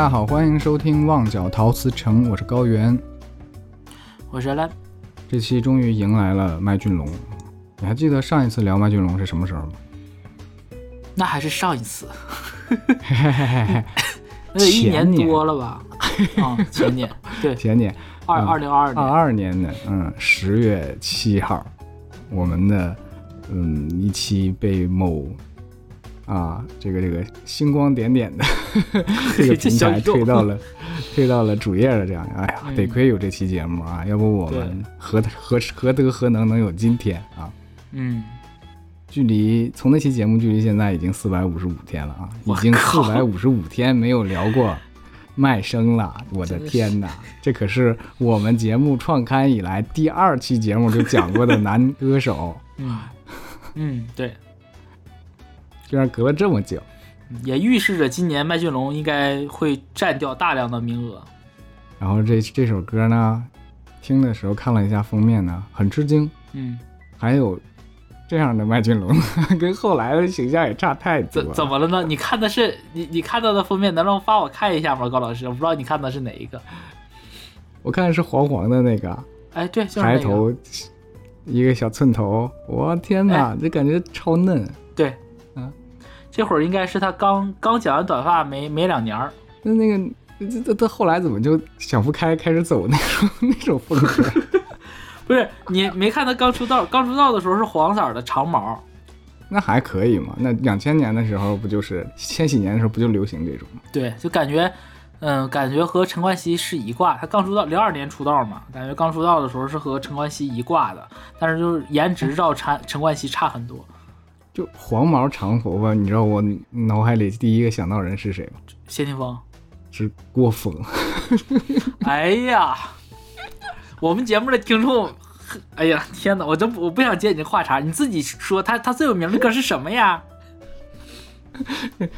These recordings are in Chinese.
家好，欢迎收听《旺角陶瓷城》，我是高原。我是兰，这期终于迎来了麦浚龙。你还记得上一次聊麦浚龙是什么时候吗？那还是上一次，嘿嘿嘿嘿嘿，那得一年多了吧？啊，前年，对，前年。二嗯。二零二二二，二年的嗯十月七号，我们的嗯一期被某啊这个这个星光点点的 这个平台推到了推到了主页了，这样哎呀，嗯。得亏有这期节目啊，要不我们何何何德何能能有今天啊？嗯，距离从那期节目距离现在已经四百五十五天了啊，已经四百五十五天没有聊过卖声了，我的天哪！这可是我们节目创刊以来第二期节目就讲过的男歌手，嗯，嗯，对，居然隔了这么久。也预示着今年麦浚龙应该会占掉大量的名额。然后这这首歌呢，听的时候看了一下封面呢，很吃惊，嗯，还有这样的麦浚龙，跟后来的形象也差太多怎了。怎么了呢？你看的是你你看到的封面，能让发我看一下吗？高老师，我不知道你看的是哪一个。我看的是黄黄的那个，哎，对，就是那个。抬头，一个小寸头，我天哪，这感觉超嫩。对，嗯，这会儿应该是他刚刚剪完短发没没两年儿。那那个这这他后来怎么就想不开，开始走那种 那种风格？不是你没看他刚出道，刚出道的时候是黄色的长毛，那还可以嘛？那两千年的时候不就是千禧年的时候不就流行这种吗？对，就感觉，嗯，感觉和陈冠希是一挂。他刚出道，零二年出道嘛，感觉刚出道的时候是和陈冠希一挂的，但是就是颜值照陈陈冠希差很多。就黄毛长头发，你知道我脑海里第一个想到人是谁吗？谢霆锋，是郭峰。哎呀，我们节目的听众，哎呀，天哪，我真不我不想接你这话茬，你自己说他他最有名的歌是什么呀？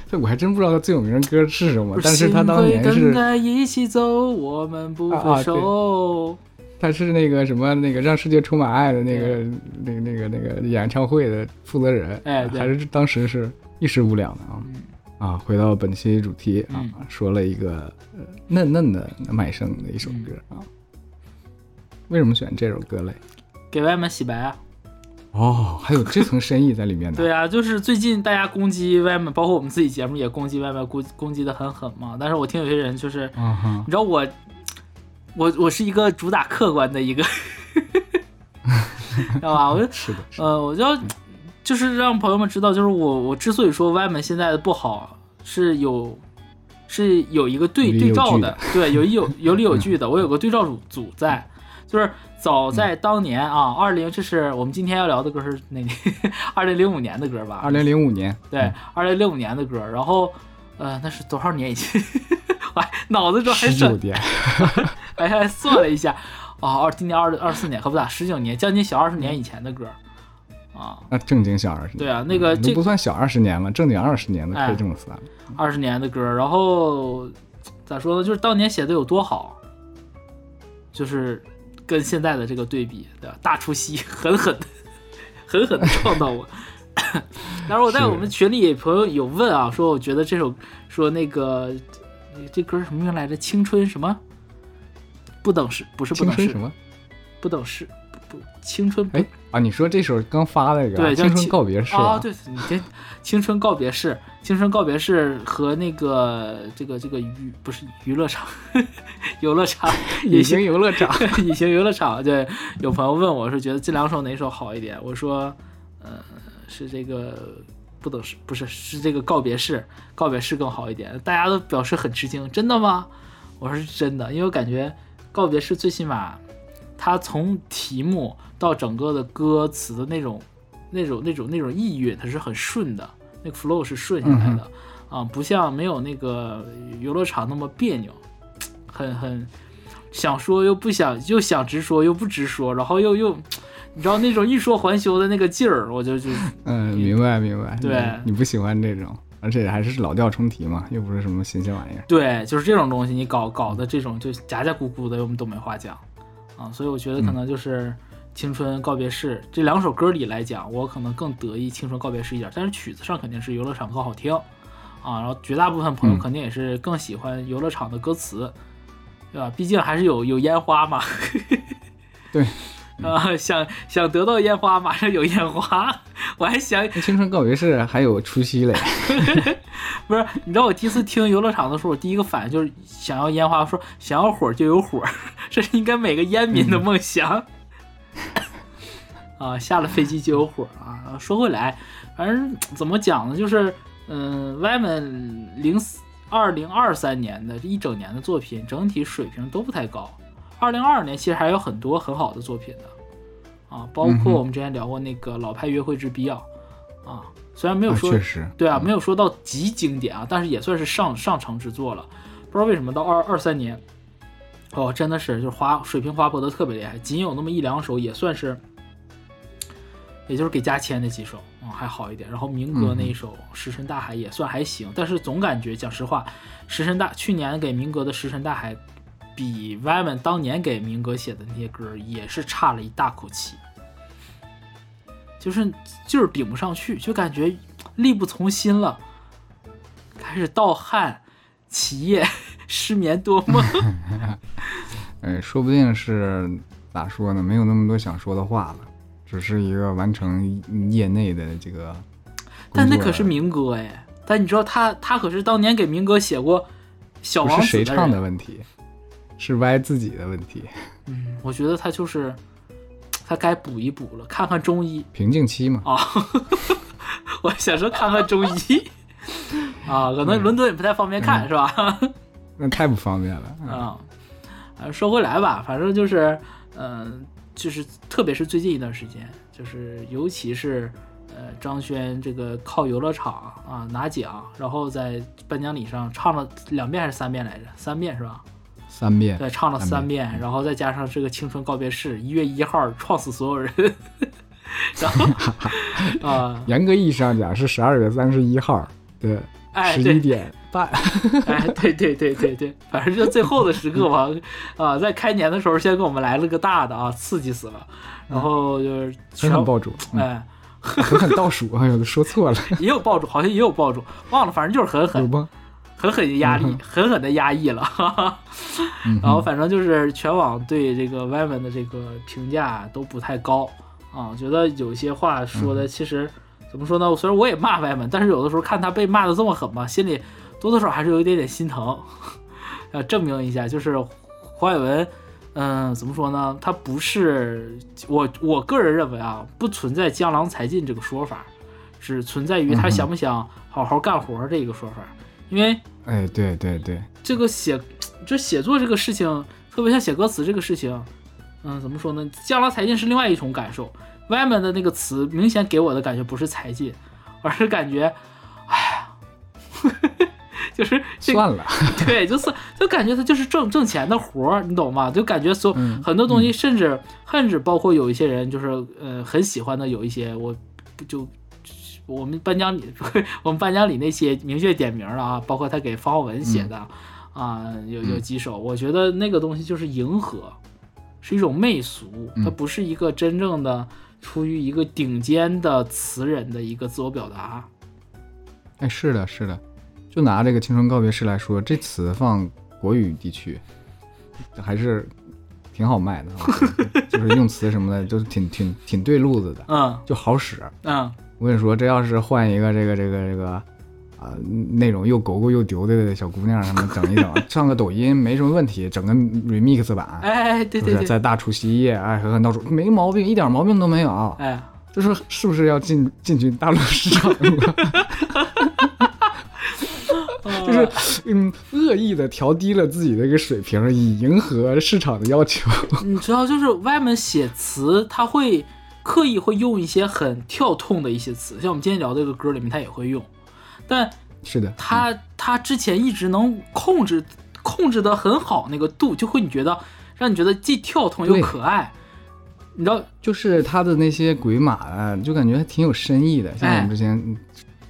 这 我还真不知道他最有名的歌是什么，但是他当年是着一起走，我们不分啊啊对手。他是那个什么那个让世界充满爱的那个那个那个那个演唱会的负责人，哎对还是当时是一时无两的啊。啊，回到本期主题啊，嗯说了一个呃嫩嫩的麦声的一首歌啊。为什么选这首歌嘞？给外面洗白啊！哦，还有这层深意在里面呢。对啊，就是最近大家攻击外卖，包括我们自己节目也攻击外卖，攻攻击的很狠嘛。但是我听有些人就是，你，知道我，我我是一个主打客观的一个，知道吧？我就是的，是。呃，我就要就是让朋友们知道，就是我我之所以说外门现在的不好，是有是有一个对对照的，对，有有 有理有据的，我有个对照组组在。就是早嗯在当年啊，二零这是我们今天要聊的歌是哪年？二零零五年的歌吧？二零零五年，对，二零零五年的歌，然后，呃，那是多少年以前？我还脑子中还算，十九年，哎还算了一下，哦，二今年二二四年，可不咋，十九年，将近小二十年以前的歌，啊，那正经小二十年。对啊，那个都这不算小二十年了，正经二十年的可哎以这么算了。二十年的歌，然后咋说呢？就是当年写的有多好，就是跟现在的这个对比，对吧？大出息，狠狠的，狠狠的撞到我。当时我在我们群里朋友有问啊，说我觉得这首说那个这歌什么名来着？青春什么？不等式不是不等式，什么？不等式不不青春不哎啊，你说这首刚发那个对叫青青春告别式啊，吧？对，你这青春告别式，青春告别式和那个这个这个娱不是娱乐场，游乐场，隐形游乐场。隐形游乐场。对，有朋友问我说，觉得这两首哪首好一点？我说，呃，是这个不等式，不是是这个告别式，告别式更好一点。大家都表示很吃惊，真的吗？我说是真的，因为我感觉告别式最起码，它从题目到整个的歌词的那种、那种、那种、那种意蕴，它是很顺的，那个 flow 是顺下来的、啊，不像没有那个游乐场那么别扭，很很想说又不想，又想直说又不直说，然后又又。你知道那种欲说还休的那个劲儿，我就就嗯，明白明白。对你你不喜欢这种，而且还是老调重提嘛，又不是什么新鲜玩意儿。对，就是这种东西，你搞搞的这种就夹夹咕咕的，我们都没话讲啊。所以我觉得可能就是《青春告别式》这两首歌里来讲，我可能更得意《青春告别式》一点，但是曲子上肯定是游乐场更好听啊，然后绝大部分朋友嗯肯定也是更喜欢游乐场的歌词，对吧？毕竟还是有有烟花嘛。对，啊，想想得到烟花，马上有烟花。我还想，青春告别式还有除夕嘞，不是，你知道我第一次听游乐场的时候，我第一个反应就是想要烟花，说想要火就有火，这是应该每个烟民的梦想。啊，下了飞机就有火啊！说回来，反正怎么讲呢，就是嗯，外面零二零二三年的这一整年的作品整体水平都不太高。二零二二年其实还有很多很好的作品的啊，包括我们之前聊过那个《老派约会之必要》啊，虽然没有啊说、确实，对啊，没有说到极经典啊，但是也算是上上乘之作了。不知道为什么到二二三年，哦，真的是就是滑水平滑坡的特别厉害，仅有那么一两首也算是，也就是给加签那几首啊、还好一点。然后明哥那一首《石沉大海》也算还行，但是总感觉讲实话，石沉大去年给明哥的《石沉大海》比 Wyman 当年给明哥写的那些歌也是差了一大口气。就是就是顶不上去，就感觉力不从心了，开始盗汗、起夜、失眠多梦。哎，说不定是咋说呢？没有那么多想说的话了，只是一个完成业内的这个。但那可是明哥哎，但你知道他他可是当年给明哥写过《小王子》是谁唱的。问题，是歪自己的问题。嗯，我觉得他就是他该补一补了，看看中医瓶颈期嘛，啊。我想说看看中医啊，可能伦敦也不太方便看、嗯是吧？那太不方便了。啊，说回来吧，反正就是，嗯、就是特别是最近一段时间，就是尤其是呃张轩这个靠游乐场啊拿奖，然后在颁奖礼上唱了两遍还是三遍来着？三遍是吧？三遍，对，唱了三三遍，然后再加上这个青春告别式，一月一号撞死所有人，然后 啊，严格意义上讲是十二月三十一号的哎，十对。一点。半。哎，对对对对对，反正就最后的时刻吧，啊，在开年的时候先给我们来了个大的啊，刺激死了，然后就是狠全狠爆竹，嗯。哎，狠狠倒数，哎呦，说错了，也有爆竹，好像也有爆竹，忘了，反正就是狠有狠吗？狠狠的压力嗯，狠狠的压抑了，哈哈。嗯然后，反正就是全网对这个 Wyman 的这个评价都不太高啊，觉得有些话说嗯的其实、怎么说呢？虽然我也骂 Wyman，但是有的时候看他被骂的这么狠吧，心里多多少少还是有一点点心疼。要证明一下，就是黄伟文，嗯、怎么说呢？他不是我我个人认为啊，不存在江郎才尽这个说法，只存在于他想不想好好干活这一个说法，因为。哎，对对对，这个写，就写作这个事情，特别像写歌词这个事情，嗯，怎么说呢？江郎才尽是另外一种感受。外面的那个词，明显给我的感觉不是才尽，而是感觉，哎呀，就是这个算了，对，就是就感觉他就是挣挣钱的活儿，你懂吗？就感觉所嗯很多东西，甚至甚至包括有一些人，就是呃很喜欢的有一些，我就我们颁奖礼，我们颁奖礼那些明确点名了啊，包括他给方浩文写的啊，有有嗯。几首，我觉得那个东西就是迎合，是一种媚俗，它嗯不是一个真正的出于一个顶尖的词人的一个自我表达。哎，是的，是的，就拿这个《青春告别式》来说，这词放国语地区还是挺好卖的啊，就是用词什么的都是挺挺挺对路子的，嗯。就好使。嗯，我跟你说，这要是换一个这个这个这个啊、那种又狗狗又丢的小姑娘什么整一整，上个抖音没什么问题，整个 remix 版，哎，对是不是对对，在大除夕夜，哎，狠狠倒数，没毛病，一点毛病都没有。哎。就是是不是要进进军大陆市场了？就是嗯，恶意的调低了自己的一个水平，以迎合市场的要求。你知道，就是外面写词，他会刻意会用一些很跳痛的一些词，像我们今天聊这个歌里面，他也会用，但是的，他他之前一直能控制控制的很好，那个度就会你觉得让你觉得既跳痛又可爱，你知道，就是他的那些鬼马啊，就感觉还挺有深意的。像我哎们之前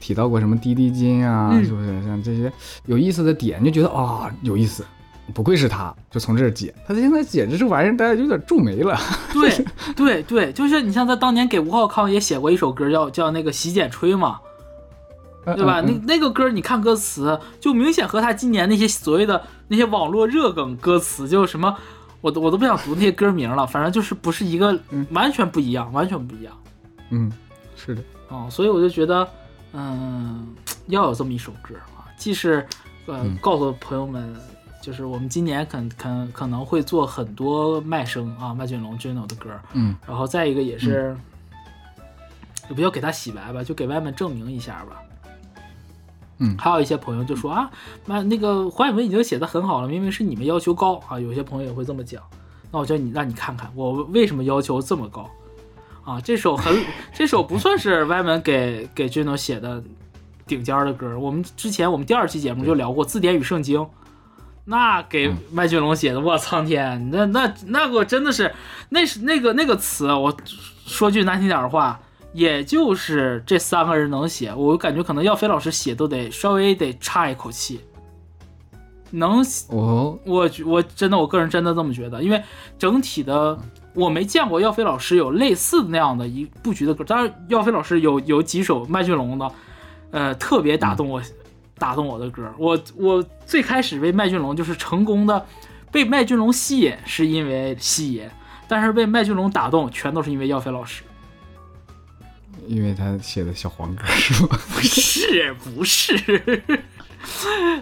提到过什么滴滴金啊，嗯是不是？像这些有意思的点，就觉得啊、有意思。不愧是他，就从这儿解。他现在解这这玩意儿，大家有点皱眉了。对对对，就是你像他当年给吴浩康也写过一首歌叫叫那个洗剪吹嘛，对吧？嗯嗯那那个歌你看歌词，就明显和他今年那些所谓的那些网络热梗歌词，就什么，我都我都不想读那些歌名了，反正就是不是一个嗯完全不一样，完全不一样。嗯，是的，哦，所以我就觉得，嗯，要有这么一首歌啊，既是呃嗯告诉朋友们，就是我们今年可可可能会做很多麦声啊，麦浚龙 Juno 的歌，嗯然后再一个也是，也不要给他洗白吧，就给外面证明一下吧。嗯还有一些朋友就说啊，那那个黄伟文已经写的很好了，明明是你们要求高啊，有些朋友也会这么讲。那我叫你让你看看我为什么要求这么高啊？这首很这首不算是歪门给给 Juno 写的顶尖的歌。我们之前我们第二期节目就聊过《字典与圣经》，那给嗯麦浚龙写的，我苍天，那那那个真的是那是那个那个词，我说句难听点的话，也就是这三个人能写，我感觉可能耀飞老师写都得稍微得差一口气，能我我我真的我个人真的这么觉得，因为整体的我没见过耀飞老师有类似那样的一布局的歌，当然耀飞老师有有几首麦浚龙的，呃，特别打动我，打动我的歌。我我最开始被麦浚龙就是成功的被麦浚龙吸引，是因为吸引，但是被麦浚龙打动，全都是因为耀飞老师。因为他写的小黄歌是吗？不 是不是，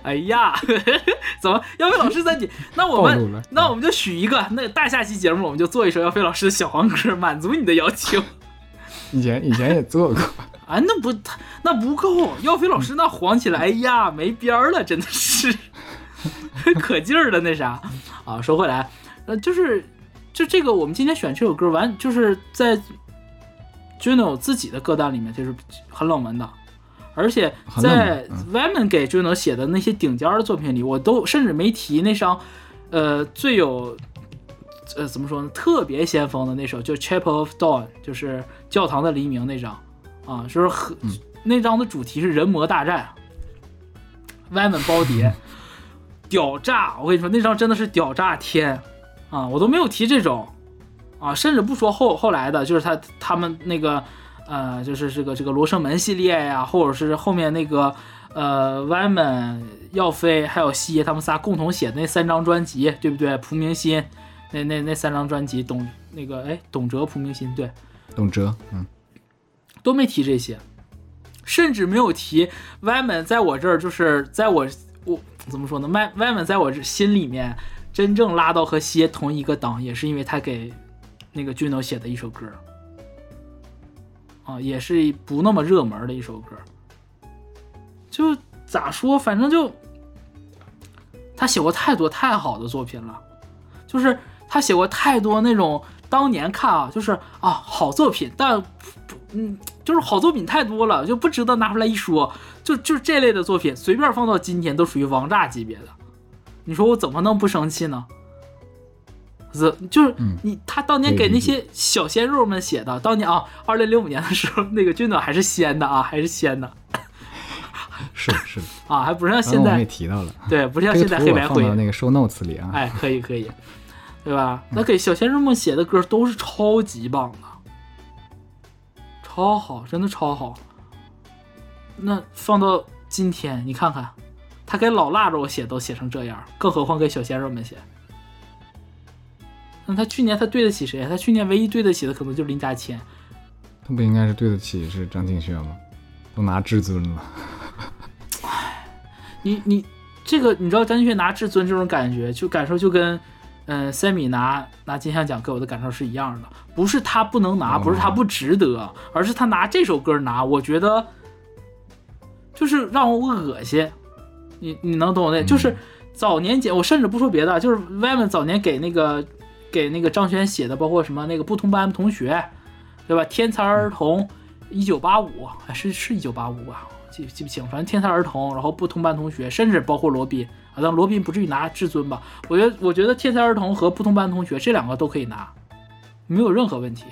哎呀，怎么耀飞老师在你？那我们那我们就许一个，那大下期节目我们就做一首耀飞老师的小黄歌，满足你的要求。以前以前也做过，啊，那不那不够，耀飞老师那黄起来，哎呀，没边儿了，真的是 可劲儿的那啥啊。说回来，呃，就是就这个，我们今天选这首歌完，就是在 Juno 自己的歌单里面，就是很冷门的，而且很冷门在 Wyman 给 Juno 写的那些顶尖儿的作品里，我都甚至没提那张，呃，最有。呃，怎么说呢？特别先锋的那首，就《Chapel of Dawn》，就是教堂的黎明那张，啊，就是很、那张的主题是人魔大战，歪门包 碟，屌炸！我跟你说，那张真的是屌炸天啊！我都没有提这种啊，甚至不说后后来的，就是他他们那个呃，就是这个这个罗生门系列呀，或者是后面那个呃歪门、耀飞还有西爷他们仨共同写的那三张专辑，对不对？蒲明心那那那三张专辑，董那个哎，董哲、蒲明心，对。董哲，嗯，都没提这些，甚至没有提 Wyman 在我这儿，就是在我我怎么说呢？Y Wyman 在我这心里面真正拉到和蝎同一个档，也是因为他给那个 Juno 写的一首歌，啊，也是不那么热门的一首歌。就咋说，反正就他写过太多太好的作品了，就是他写过太多那种当年看啊，就是啊好作品，但不嗯，就是好作品太多了，就不值得拿出来一说。就就这类的作品，随便放到今天都属于王炸级别的。你说我怎么能不生气呢？是就是嗯你他当年给那些小鲜肉们写的，当年啊，二零零五年的时候，那个军暖还是鲜的啊，还是鲜的是是，啊，还不是像现刚刚我们也在提到了，对，不是像现在黑白灰那个 show notes 里啊，哎，可以可以，对吧？那给小鲜肉们写的歌都是超级棒的，超好，真的超好。那放到今天，你看看，他给老腊肉写都写成这样，更何况给小鲜肉们写。那他去年他对得起谁？他去年唯一对得起的可能就是林家谦。他不应该是对得起是张敬轩吗？都拿至尊了，你你这个你知道张敬轩拿至尊这种感觉，就感受就跟嗯、呃、三米拿拿金像奖给我的感受是一样的，不是他不能拿，哦不是他不值得，而是他拿这首歌拿，我觉得就是让我恶心。你你能懂我那？嗯就是早年间我甚至不说别的，就是 Wyman 早年给那个给那个张悬写的，包括什么那个不同班同学，对吧？天才儿童一九八五，哎是是一九八五吧？记记不清，反正天才儿童，然后不同班同学，甚至包括罗宾啊，但罗宾不至于拿至尊吧？我觉得我觉得天才儿童和不同班同学这两个都可以拿，没有任何问题，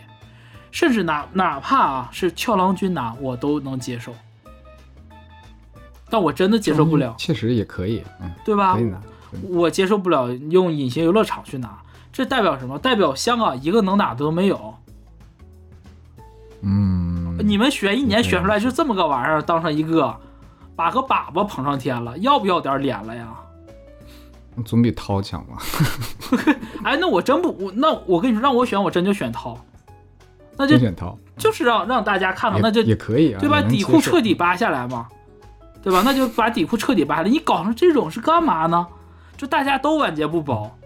甚至哪哪怕啊是俏郎君拿我都能接受，但我真的接受不了，确实也可以，嗯，对吧可以？拿，我接受不了用隐形游乐场去拿，这代表什么？代表香港一个能打的都没有。嗯，你们选一年选出来就这么个玩意儿，当上一个把个粑粑捧上天了，要不要点脸了呀？总比涛强吧？哎，那我真不，我那我跟你说，让我选，我真就选涛，那就选涛就是让让大家看到，也那就也可以啊，对吧？底裤彻底扒下来嘛，对吧？那就把底裤彻底扒下来。你搞成这种是干嘛呢？就大家都晚节不保，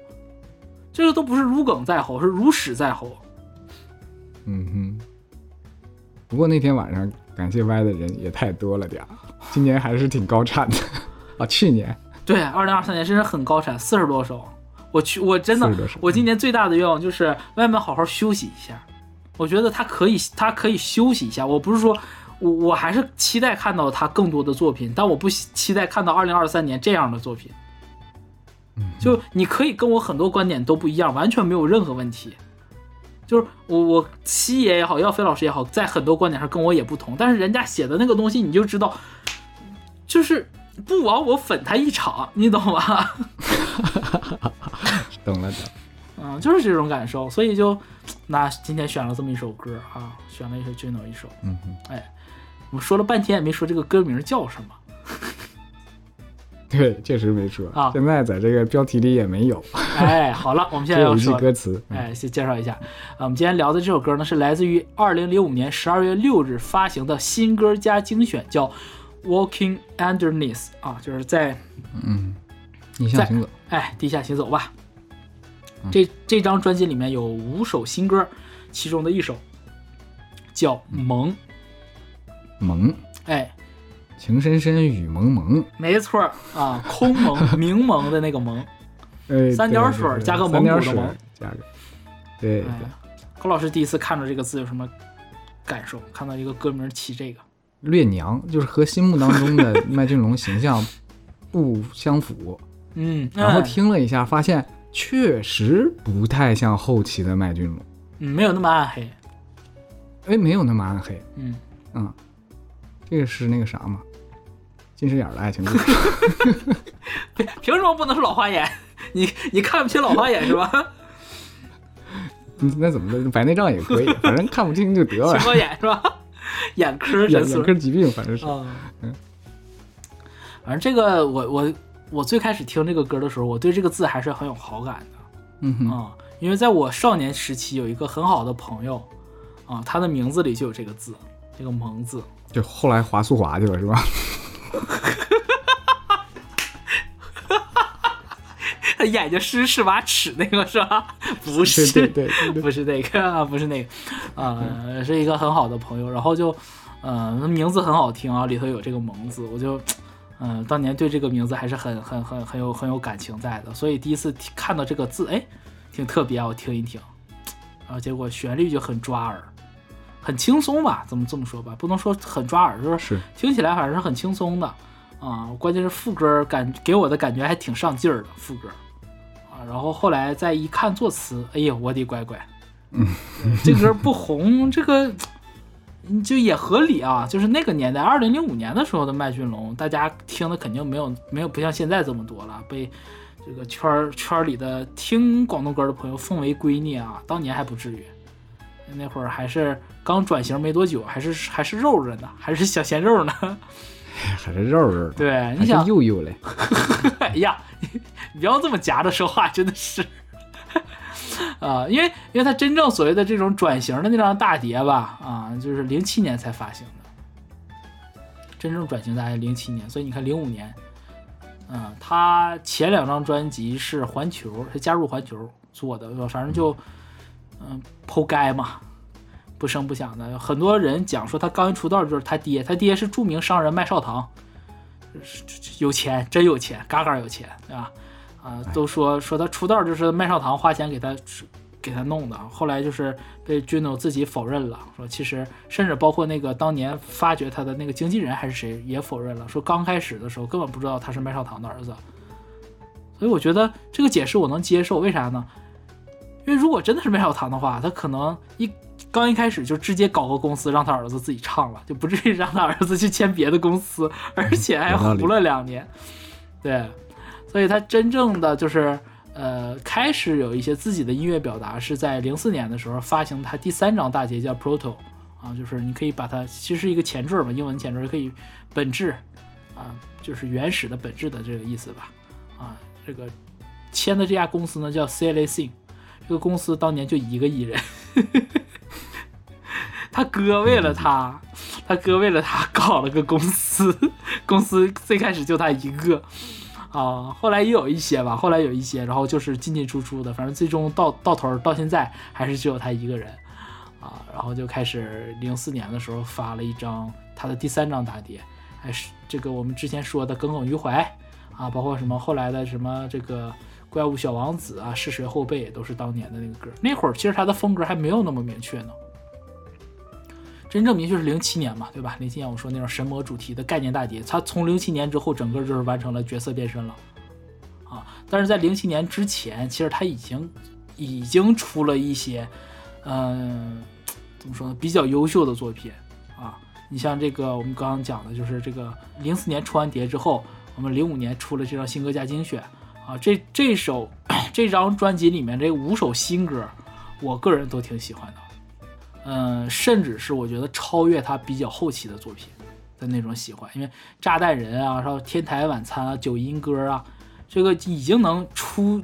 这个都不是如鲠在喉，是如屎在喉。嗯哼。不过那天晚上感谢歪的人也太多了点儿，今年还是挺高产的 啊，去年对，二零二三年真是很高产，四十多首。我去，我真的40多首，我今年最大的愿望就是外面好好休息一下。我觉得他可以，他可以休息一下。我不是说，我我还是期待看到他更多的作品，但我不期期待看到二零二三年这样的作品。就你可以跟我很多观点都不一样，完全没有任何问题。就是我我七爷也好，耀飞老师也好，在很多观点上跟我也不同，但是人家写的那个东西，你就知道，就是不枉我粉他一场，你懂吧？懂了懂了。嗯，就是这种感受，所以就那今天选了这么一首歌啊，选了一首 Juno 一首。嗯哼，哎，我们说了半天也没说这个歌名叫什么。对，确实没说啊现在在这个标题里也没有，哎，好了，我们现在要说，歌词。嗯哎，先介绍一下，啊，我们今天聊的这首歌呢，是来自于二零零五年十二月六日发行的新歌加精选，叫《Walking Underneath》啊，就是在嗯，地下行走。哎地下行走吧。这这张专辑里面有五首新歌，其中的一首叫《萌》，萌，哎，情深深雨蒙蒙。没错啊，空蒙、明蒙的那个蒙。哎，三点水加个蒙古的蒙加个，对，，高老师第一次看到这个字有什么感受？看到一个歌名起这个，略娘 就是和心目当中的 麦浚龙形象 不相符，嗯，然后哎。听了一下，发现确实不太像后期的麦浚龙，嗯，没有那么暗黑，哎，没有那么暗黑，嗯，嗯，这个是那个啥嘛，近视眼的爱情故事，凭凭什么不能是老花眼？你你看不起老花眼是吧？嗯那怎么的，白内障也可以，反正看不清就得了。青，光眼是吧？眼科眼诊所眼科疾病，反正是，啊，嗯，反正这个我我我最开始听这个歌的时候，我对这个字还是很有好感的。嗯哼，啊、因为在我少年时期有一个很好的朋友，啊，他的名字里就有这个字，这个“萌”字。就后来华速滑去了是吧？他眼睛是是把尺那个是吧？不是，对对对不是那个啊，不是那个，呃、是一个很好的朋友，然后就，呃，名字很好听啊，里头有这个“萌”字，我就，嗯、当年对这个名字还是很很很很有很有感情在的，所以第一次听看到这个字，哎，挺特别啊，我听一听，然后结果旋律就很抓耳，很轻松吧，怎么这么说吧，不能说很抓耳，就是是听起来反正是很轻松的啊，关键是副歌感给我的感觉还挺上劲儿的副歌啊，然后后来再一看作词，哎呀，我的乖乖，嗯，这歌不红，这个嗯就也合理啊，就是那个年代，二零零五年的时候的麦浚龙，大家听的肯定没有没有不像现在这么多了，被这个圈儿圈儿里的听广东歌的朋友奉为圭臬啊，当年还不至于。那会儿还是刚转型没多久，还是还是肉着呢，还是小鲜肉呢。还是肉肉的，对，你想，幼幼嘞，哎呀，你不要这么夹着说话，真的是。啊、因为因为他真正所谓的这种转型的那张大碟吧，啊，就是零七年才发行的，真正转型大概零七年，所以你看零五年，嗯、他前两张专辑是环球，是加入环球做的，反正就嗯剖该嘛，不声不响的，很多人讲说他刚一出道就是他爹，他爹是著名商人麦少棠，有钱，真有钱，嘎嘎有钱，对吧？啊、都说说他出道就是麦少棠花钱给他给他弄的，后来就是被 Juno 自己否认了，说其实甚至包括那个当年发掘他的那个经纪人还是谁也否认了，说刚开始的时候根本不知道他是麦少棠的儿子，所以我觉得这个解释我能接受，为啥呢？因为如果真的是麦少棠的话，他可能一刚一开始就直接搞个公司让他儿子自己唱了，就不至于让他儿子去签别的公司，而且还糊了两年。对，所以他真正的就是呃开始有一些自己的音乐表达，是在零四年的时候发行他第三张大碟叫 Proto 啊，就是你可以把它其实是一个前缀嘛，英文前缀可以本质啊啊，就是原始的本质的这个意思吧。啊，这个签的这家公司呢叫 c l a s i n g 这个公司当年就一个艺人，他哥为了他，他哥为了他搞了个公司，公司最开始就他一个。啊，后来也有一些吧，后来有一些，然后就是进进出出的，反正最终到到头到现在还是只有他一个人，啊，然后就开始零四年的时候发了一张他的第三张大碟，还是这个我们之前说的耿耿于怀，啊，包括什么后来的什么这个怪物小王子啊，是谁后辈也都是当年的那个歌，那会儿其实他的风格还没有那么明确呢。真正明确是零七年嘛，对吧？零七年我说那种神魔主题的概念大碟，它从零七年之后整个就是完成了角色变身了，啊！但是在零七年之前，其实他已经已经出了一些，嗯，怎么说呢？比较优秀的作品啊。你像这个我们刚刚讲的，就是这个零四年出完碟之后，我们零五年出了这张新歌加精选啊。这这首 这张专辑里面这五首新歌，我个人都挺喜欢的。嗯，甚至是我觉得超越他比较后期的作品的那种喜欢，因为炸弹人啊，然后天台晚餐啊，九阴歌啊，这个已经能出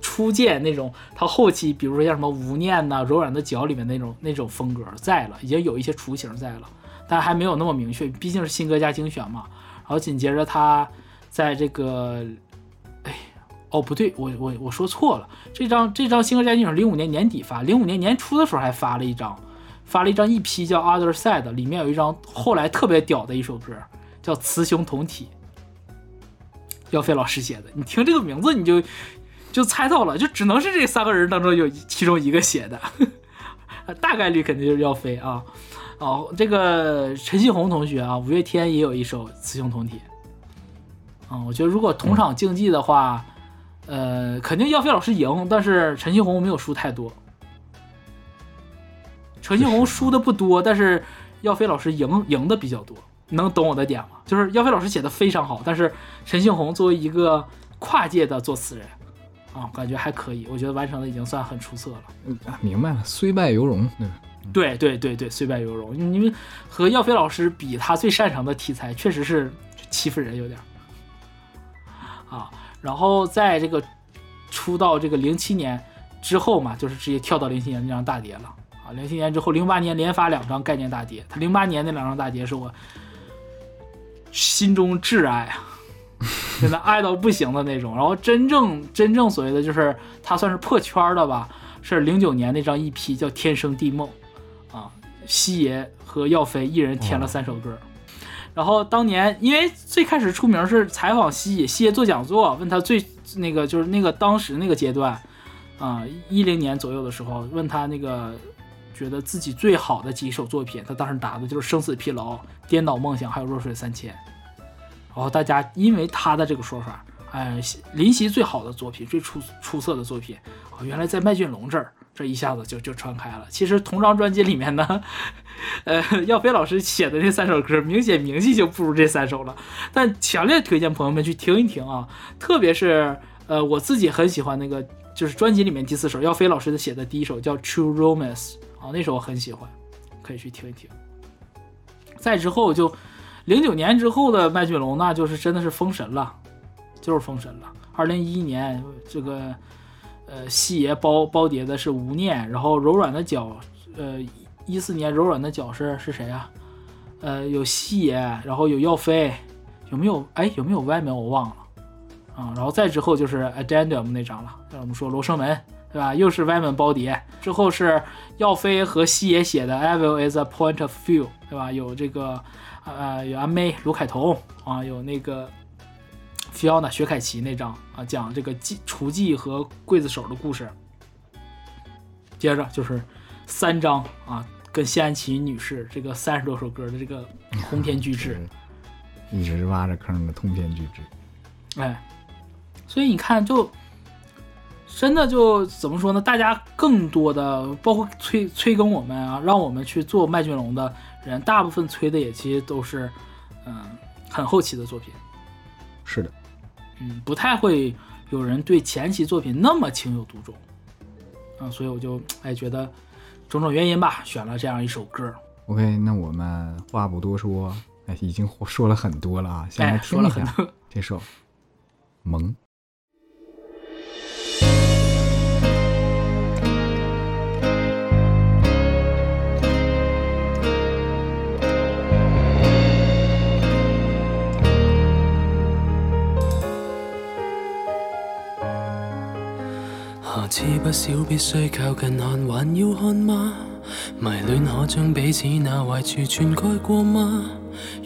初见那种他后期，比如说像什么无念呐、柔软的脚里面那种那种风格在了，已经有一些雏形在了，但还没有那么明确，毕竟是新歌加精选嘛。然后紧接着他在这个，哦不对，我我我说错了，这张这张星河战警》是零五年年底发，零五年年初的时候还发了一张。发了一张 EP 叫《Other Side》，里面有一张后来特别屌的一首歌，叫《雌雄同体》，耀飞老师写的。你听这个名字，你就就猜到了，就只能是这三个人当中有其中一个写的，大概率肯定就是耀飞啊。哦，这个陈信宏同学啊，五月天也有一首《雌雄同体》。啊，我觉得如果同场竞技的话，呃，肯定耀飞老师赢，但是陈信宏没有输太多。陈信宏输的不多，但是耀飞老师赢赢的比较多，能懂我的点吗？就是耀飞老师写的非常好，但是陈信宏作为一个跨界的作词人，啊，感觉还可以，我觉得完成的已经算很出色了。嗯，明白了，虽败犹荣，对对对对，虽败犹荣。因为和耀飞老师比，他最擅长的题材确实是欺负人有点啊。然后在这个出道这个零七年之后嘛，就是直接跳到零七年那张大碟了。啊，零七年之后，零八年连发两张概念大碟。他零八年那两张大碟是我心中挚爱啊，真的爱到不行的那种。然后真正真正所谓的就是他算是破圈的吧，是零九年那张 EP 叫《天生地梦》啊，西爷和耀飞一人填了三首歌。然后当年因为最开始出名是采访西野，西野做讲座，问他最那个就是那个当时那个阶段啊，一零年左右的时候，问他那个。觉得自己最好的几首作品，他当时答的就是《生死疲劳》《颠倒梦想》还有《弱水三千》。然后大家因为他的这个说法，哎，林夕最好的作品、最出出色的作品，哦，原来在麦浚龙这儿，这一下子就就传开了。其实同张专辑里面呢，呃，耀飞老师写的那三首歌，明显名气就不如这三首了。但强烈推荐朋友们去听一听啊，特别是呃，我自己很喜欢那个，就是专辑里面第四首，耀飞老师的写的第一首叫《True Romance》。啊，那首我很喜欢，可以去听一听。再之后就零九年之后的麦浚龙，那就是真的是封神了，就是封神了。二零一一年这个呃细爷包包碟的是无念，然后柔软的脚，呃一四年柔软的脚是是谁啊？呃有细爷，然后有耀飞，有没有？哎有没有歪门我忘了啊。然后再之后就是 Addendum 那张了，像我们说罗生门。对吧？又是歪门包碟，之后是耀飞和西野写的《Evil Is a Point of View》，对吧？有这个，呃，有阿妹卢凯彤啊，有那个 Fiona 薛凯琪那张啊，讲这个妓厨妓和刽子手的故事。接着就是三张啊，跟谢安琪女士这个三十多首歌的这个通篇巨制，一直挖着坑的通篇巨制。哎，所以你看就。真的就怎么说呢？大家更多的包括催催更我们啊，让我们去做麦浚龙的人，大部分催的也其实都是，嗯，很后期的作品。是的，嗯，不太会有人对前期作品那么情有独钟。嗯，所以我就哎觉得种种原因吧，选了这样一首歌。OK，那我们话不多说，哎，已经说了很多了啊，先来哎，说了听一下很多。这首《萌》。下次不少必須靠近看，还要看嗎？迷戀可將彼此那壞處全蓋過嗎？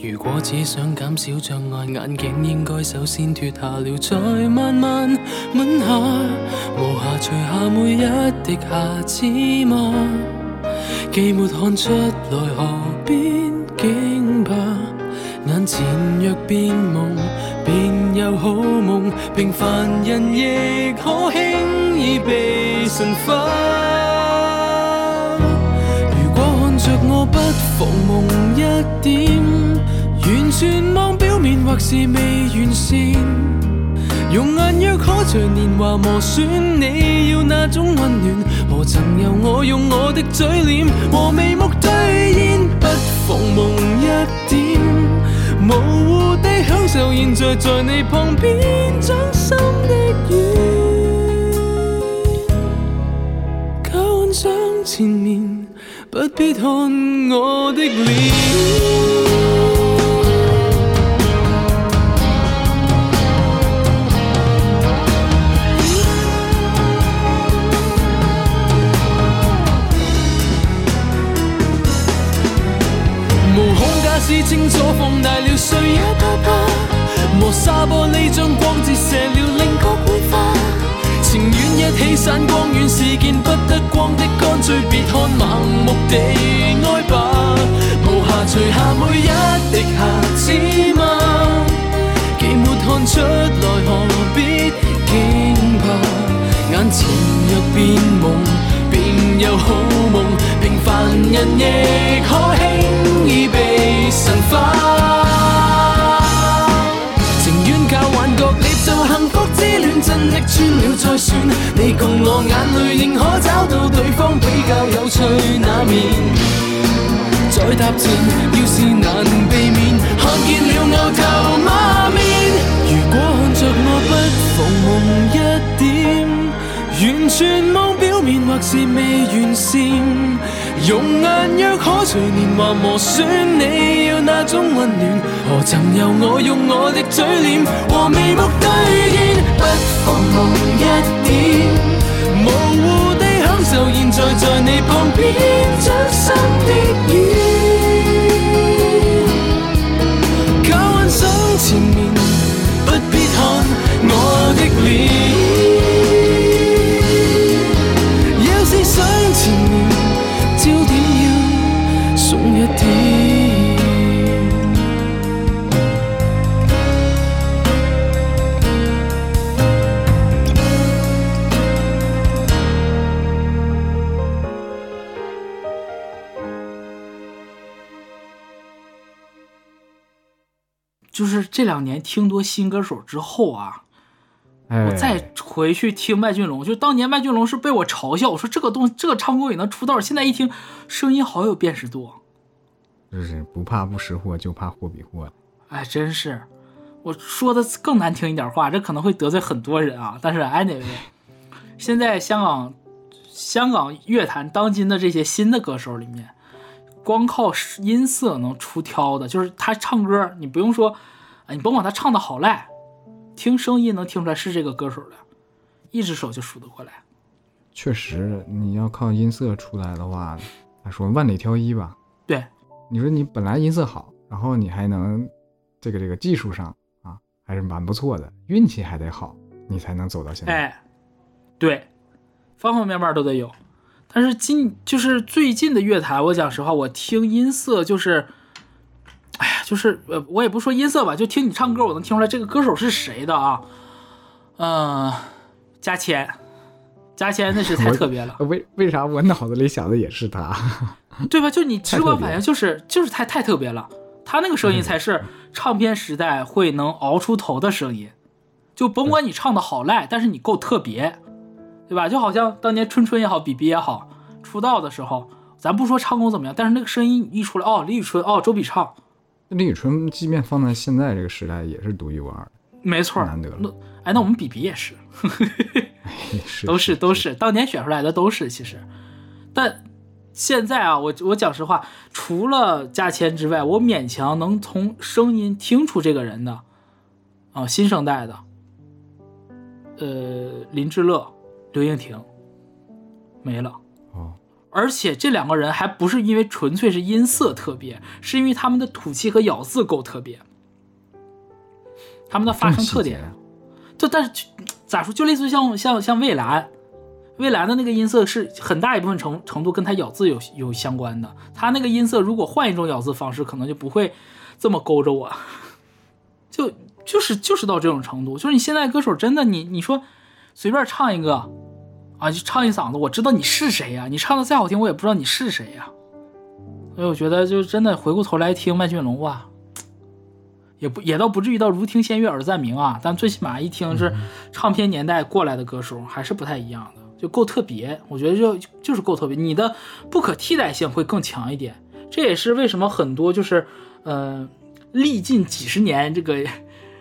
如果只想減少障礙，眼鏡應該首先脱下了，再慢慢吻下，無暇除下每一滴瑕疵嗎？既沒看出來，何必驚怕？眼前若變夢，便有好夢。平凡人亦可輕被神化。如果看着我不妨夢一點，完全望表面或是未完善。用眼若可隨年華磨損，你要那種溫暖，何曾由我用我的嘴臉和眉目兌現？不妨夢一點，模糊地享受現在在你旁邊掌心的雨，幻想前面，不必看我的臉。無孔假使清楚放大了，誰也不怕。磨砂玻璃將光折射了，令角會花。情願一起散光远是見不得光的，乾脆別看盲目地愛吧。無暇除下每一滴瑕疵嗎？既没看出來，何必驚怕？眼前若變夢，便有好夢。平凡人亦可輕易被神化。真的穿了再算。你共我眼淚仍可找到對方比較有趣那面。再踏前，要是難避免，看見了牛頭馬面。如果看着我不妨夢一點，完全望表面或是未完善。用眼若可隨年華磨損，你要那種溫暖，何曾由我用我的嘴臉和眉目兌現？不妨夢一點，模糊地享受現在在你旁邊掌心的雨，靠岸想前面，不必看我的臉。是这两年听多新歌手之后啊，哎，我再回去听麦浚龙，就当年麦浚龙是被我嘲笑，我说这个东这个唱功也能出道，现在一听声音好有辨识度，就是不怕不识货，就怕货比货。哎，真是。我说的更难听一点话，这可能会得罪很多人啊。但是 anyway，现在香港香港乐坛当今的这些新的歌手里面，光靠音色能出挑的，就是他唱歌，你不用说，哎，你甭管他唱的好赖，听声音能听出来是这个歌手的，一只手就数得过来。确实，你要靠音色出来的话，他说万里挑一吧。对，你说你本来音色好，然后你还能这个这个技术上啊还是蛮不错的，运气还得好，你才能走到现在。哎，对，方方面面都得有。但是今就是最近的乐坛，我讲实话，我听音色就是，哎呀，就是呃，我也不说音色吧，就听你唱歌，我能听出来这个歌手是谁的啊。嗯、加签，加签那是太特别了，呃为为啥我脑子里想的也是他？对吧？就你 直观反应就是就是太太特别了，他那个声音才是唱片时代会能熬出头的声音，就甭管你唱的好赖，但是你够特别，对吧？就好像当年春春也好，比比也好，出道的时候，咱不说唱功怎么样，但是那个声音一出来，哦，李宇春，哦，周笔畅，李宇春即便放在现在这个时代，也是独一无二的，没错。难得哎，那我们比比也是 是都是都是当年选出来的都是其实，但现在啊，我我讲实话，除了价钱之外，我勉强能从声音听出这个人的啊，新生代的，呃，林志乐、刘英婷没了。哦，而且这两个人还不是因为纯粹是音色特别，是因为他们的吐气和咬字够特别，他们的发声特点。就但是就咋说，就类似于像像像蔚蓝，蔚蓝的那个音色是很大一部分程程度跟他咬字有有相关的。他那个音色如果换一种咬字方式，可能就不会这么勾着我。就就是就是到这种程度，就是你现在歌手真的你你说随便唱一个啊，就唱一嗓子，我知道你是谁呀、你唱的再好听，我也不知道你是谁呀、所以我觉得就真的回过头来听麦浚龙哇，也不也倒不至于到如听仙乐耳暂明啊，但最起码一听是唱片年代过来的歌手，还是不太一样的，就够特别。我觉得就就是够特别，你的不可替代性会更强一点。这也是为什么很多就是呃历尽几十年这个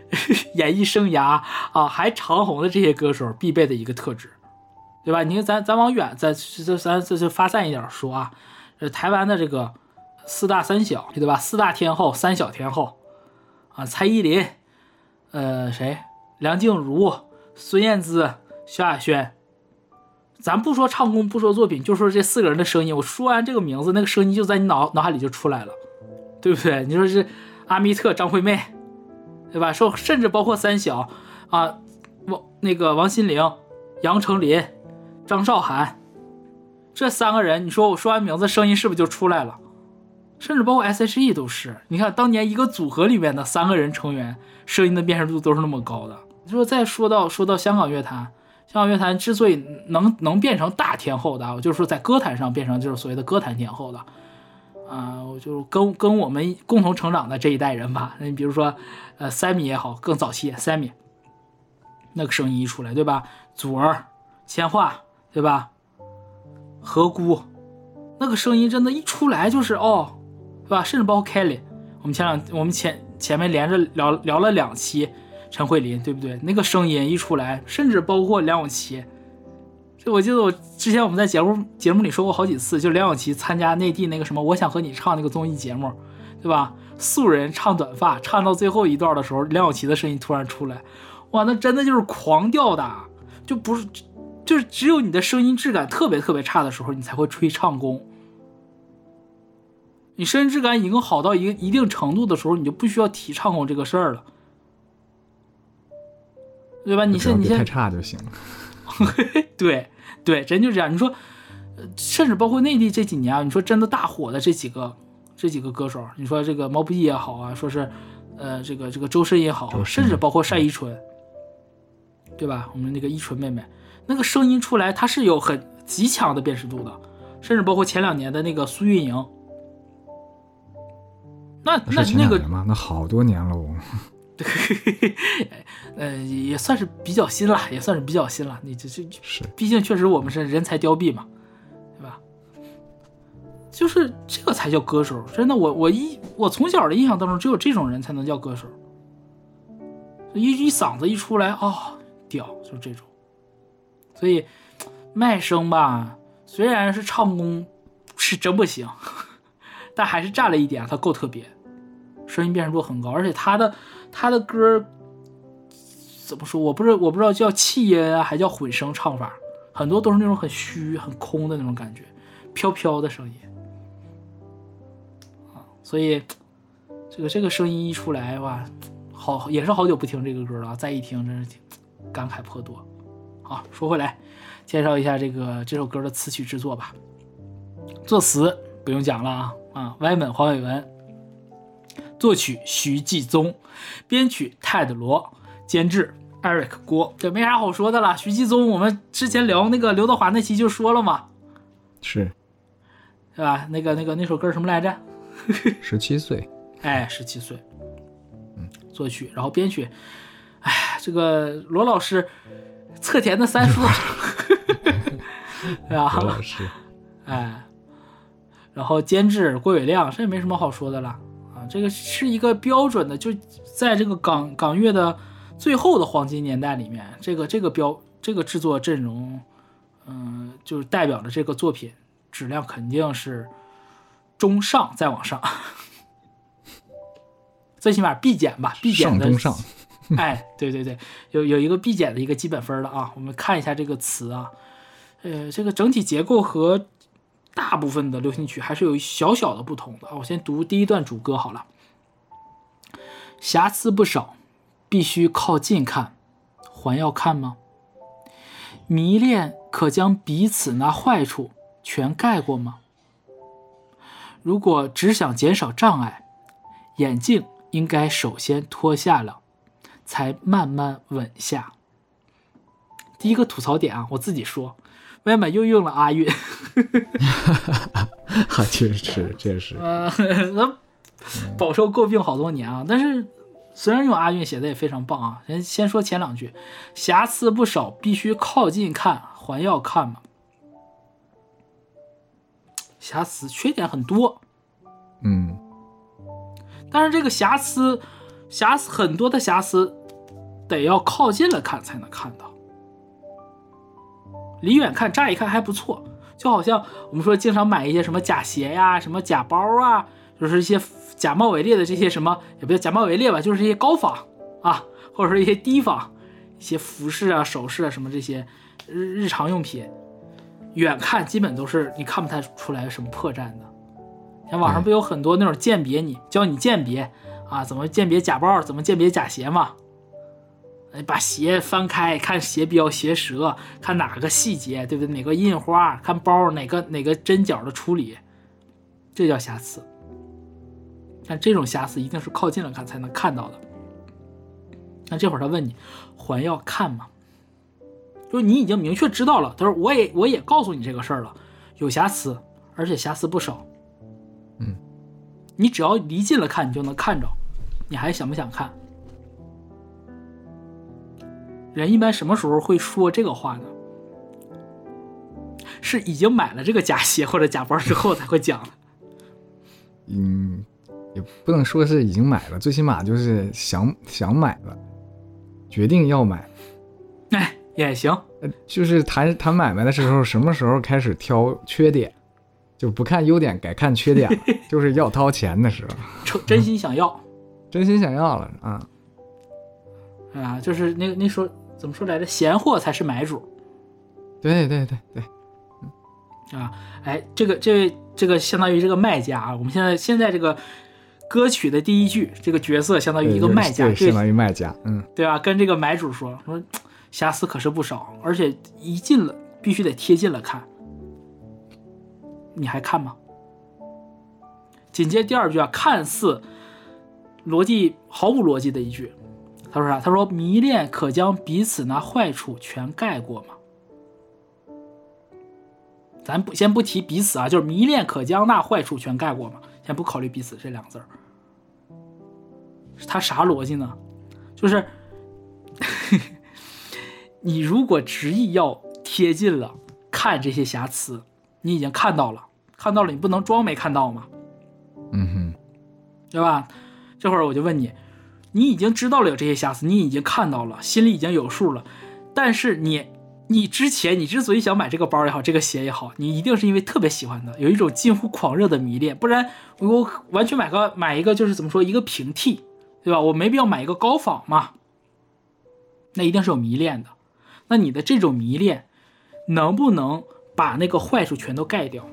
演艺生涯啊还长红的这些歌手必备的一个特质，对吧？你看咱咱往远咱咱咱这就发散一点说啊，呃台湾的这个四大三小对吧？四大天后三小天后。啊，蔡依林，呃，谁？梁静茹、孙燕姿、萧亚轩。咱不说唱功，不说作品，就说这四个人的声音。我说完这个名字，那个声音就在你脑脑海里就出来了，对不对？你说是阿密特、张惠妹，对吧？说甚至包括三小啊，王那个王心凌、杨丞琳、张韶涵，这三个人，你说我说完名字，声音是不是就出来了？甚至包括 S.H.E 都是，你看当年一个组合里面的三个人成员，声音的辨识度都是那么高的。你说再说到说到香港乐坛，香港乐坛之所以能能变成大天后的，我就是说在歌坛上变成就是所谓的歌坛天后的，啊、我就跟跟我们共同成长的这一代人吧。那你比如说，呃，Sammy 也好，更早期 Sammy，那个声音一出来，对吧？祖儿、千嬅，对吧？何姑，那个声音真的，一出来就是哦。对吧？甚至包括 Kelly，我们前两我们前前面连着聊聊了两期陈慧琳，对不对？那个声音一出来，甚至包括梁咏琪，这我记得我之前我们在节目节目里说过好几次，就梁咏琪参加内地那个什么《我想和你唱》那个综艺节目，对吧？素人唱短发，唱到最后一段的时候，梁咏琪的声音突然出来，哇，那真的就是狂掉的，就不是，就是只有你的声音质感特别特别差的时候，你才会吹唱功。你声音质感已经好到一个一定程度的时候，你就不需要提唱功这个事儿了，对吧？你现你现差就行了。对对，真就这样。你说，呃甚至包括内地这几年啊，你说真的大火的这几个这几个歌手，你说这个毛不易也好啊，说是呃这个这个周深也好啊，甚至包括单依纯，对吧？我们那个依纯妹妹，那个声音出来，它是有很极强的辨识度的，甚至包括前两年的那个苏运莹。那那那个？那好多年喽。对。呃，也算是比较新了，也算是比较新了。你这这，是毕竟确实我们是人才凋敝嘛，对吧？就是这个才叫歌手，真的，我我一我从小的印象当中，只有这种人才能叫歌手。一一嗓子一出来，哦，屌，就是这种。所以麦声吧，虽然是唱功是真不行，但还是占了一点，他够特别，声音辨识度很高，而且他的他的歌怎么说？我不是我不知道叫气音啊，还叫混声唱法，很多都是那种很虚、很空的那种感觉，飘飘的声音。所以这个这个声音一出来，哇，好也是好久不听这个歌了，再一听真是感慨颇多。好，说回来，介绍一下这个这首歌的词曲制作吧。作词不用讲了啊啊，歪门黄伟文，作曲徐继宗，编曲泰德罗，监制 Eric 郭。这没啥好说的了。徐继宗，我们之前聊那个刘德华那期就说了嘛，是对吧？那个那个那首歌什么来着？十七岁，哎，十七岁，嗯，作曲，然后编曲，哎，这个罗老师侧田的三叔，对 吧？何老师，哎，然后监制郭伟亮，这也没什么好说的了。啊，这个是一个标准的，就在这个港港乐的最后的黄金年代里面，这个这个标这个制作阵容，嗯、就是代表着这个作品质量肯定是中上再往上，最起码必减吧，必减的。上中上，哎，对对对，有有一个必减的一个基本分了啊。我们看一下这个词啊，呃，这个整体结构和大部分的流行曲还是有小小的不同的啊。我先读第一段主歌好了，瑕疵不少，必须靠近看，还要看吗？迷恋可将彼此那坏处全盖过吗？如果只想减少障碍，眼镜应该首先脱下了。才慢慢稳下。第一个吐槽点啊，我自己说，外面又用了阿韵，哈，确实是，确实，呃，饱受诟病好多年啊。但是虽然用阿韵写的也非常棒啊，先先说前两句，瑕疵不少，必须靠近看，还要看嘛。瑕疵缺点很多，嗯，但是这个瑕疵，瑕疵很多的瑕疵，得要靠近了看才能看到。离远看，乍一看还不错，就好像我们说经常买一些什么假鞋呀、什么假包啊，就是一些假冒伪劣的这些什么，也不叫假冒伪劣吧，就是一些高仿啊，或者说一些低仿，一些服饰啊、首饰啊什么这些日日常用品，远看基本都是你看不太出来什么破绽的。像网上不有很多那种鉴别你教你鉴别啊，怎么鉴别假包，怎么鉴别假鞋嘛？哎，把鞋翻开，看鞋标、鞋舌，看哪个细节，对不对？哪个印花，看包哪个哪个针脚的处理，这叫瑕疵。但这种瑕疵一定是靠近了看才能看到的。那这会儿他问你，还要看吗？就是你已经明确知道了，他说我也我也告诉你这个事儿了，有瑕疵，而且瑕疵不少。嗯，你只要离近了看，你就能看着，你还想不想看？人一般什么时候会说这个话呢？是已经买了这个假鞋或者假包之后才会讲的。嗯，也不能说是已经买了，最起码就是想想买了，决定要买。哎，也行，呃就是谈谈买卖的时候，什么时候开始挑缺点，就不看优点，改看缺点了，就是要掏钱的时候，真真心想要真心想要了啊。啊，就是那个那时候怎么说来着？闲货才是买主对对对对，嗯啊！哎，这个这位这个相当于这个卖家啊，我们现在现在这个歌曲的第一句，这个角色相当于一个卖家，相当于卖家，嗯，对吧？跟这个买主说说，瑕疵可是不少，而且一进了必须得贴近了看，你还看吗？紧接第二句啊，看似逻辑毫无逻辑的一句，他说啥？他说迷恋可将彼此那坏处全盖过吗？咱不先不提彼此啊，就是迷恋可将那坏处全盖过吗？先不考虑彼此这两个字儿，他啥逻辑呢？就是 你如果执意要贴近了看这些瑕疵，你已经看到了，看到了，你不能装没看到吗？嗯哼，对吧？这会儿我就问你，你已经知道了有这些瑕疵，你已经看到了，心里已经有数了，但是你，你之前你之所以想买这个包也好，这个鞋也好，你一定是因为特别喜欢它，有一种近乎狂热的迷恋，不然我完全买个买一个就是怎么说一个平替，对吧？我没必要买一个高仿嘛，那一定是有迷恋的。那你的这种迷恋，能不能把那个坏处全都盖掉？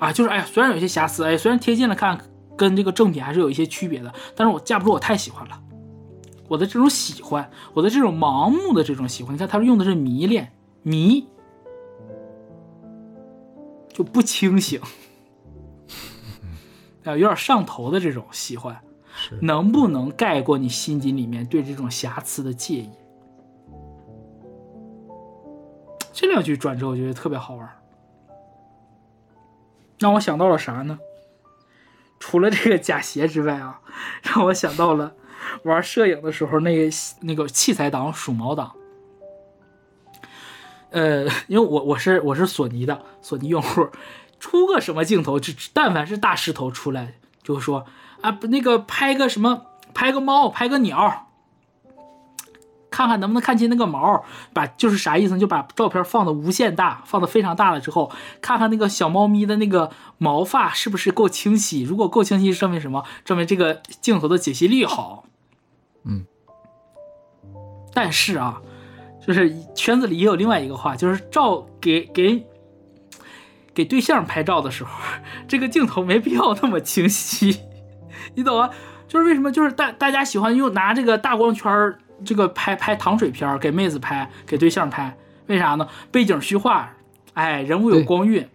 啊，就是哎呀，虽然有些瑕疵，哎，虽然贴近了看，跟这个正品还是有一些区别的，但是我架不住我太喜欢了。我的这种喜欢，我的这种盲目的这种喜欢，你看他用的是迷恋，迷就不清醒，啊，有点上头的这种喜欢，能不能盖过你心底里面对这种瑕疵的介意？这两句转折我觉得特别好玩，让我想到了啥呢？除了这个假鞋之外啊，让我想到了玩摄影的时候那个那个器材党、鼠毛党。呃，因为我我是我是索尼的索尼用户，出个什么镜头，只但凡是大师头出来，就说啊，不那个拍个什么，拍个猫，拍个鸟，看看能不能看清那个毛，把就是啥意思呢？就把照片放的无限大，放的非常大了之后，看看那个小猫咪的那个毛发是不是够清晰。如果够清晰，证明什么？证明这个镜头的解析力好。嗯。但是啊，就是圈子里也有另外一个话，就是照给给给对象拍照的时候，这个镜头没必要那么清晰，你懂吗？就是为什么？就是大大家喜欢用拿这个大光圈儿这个拍拍糖水片儿，给妹子拍，给对象拍，为啥呢？背景虚化，哎，人物有光晕，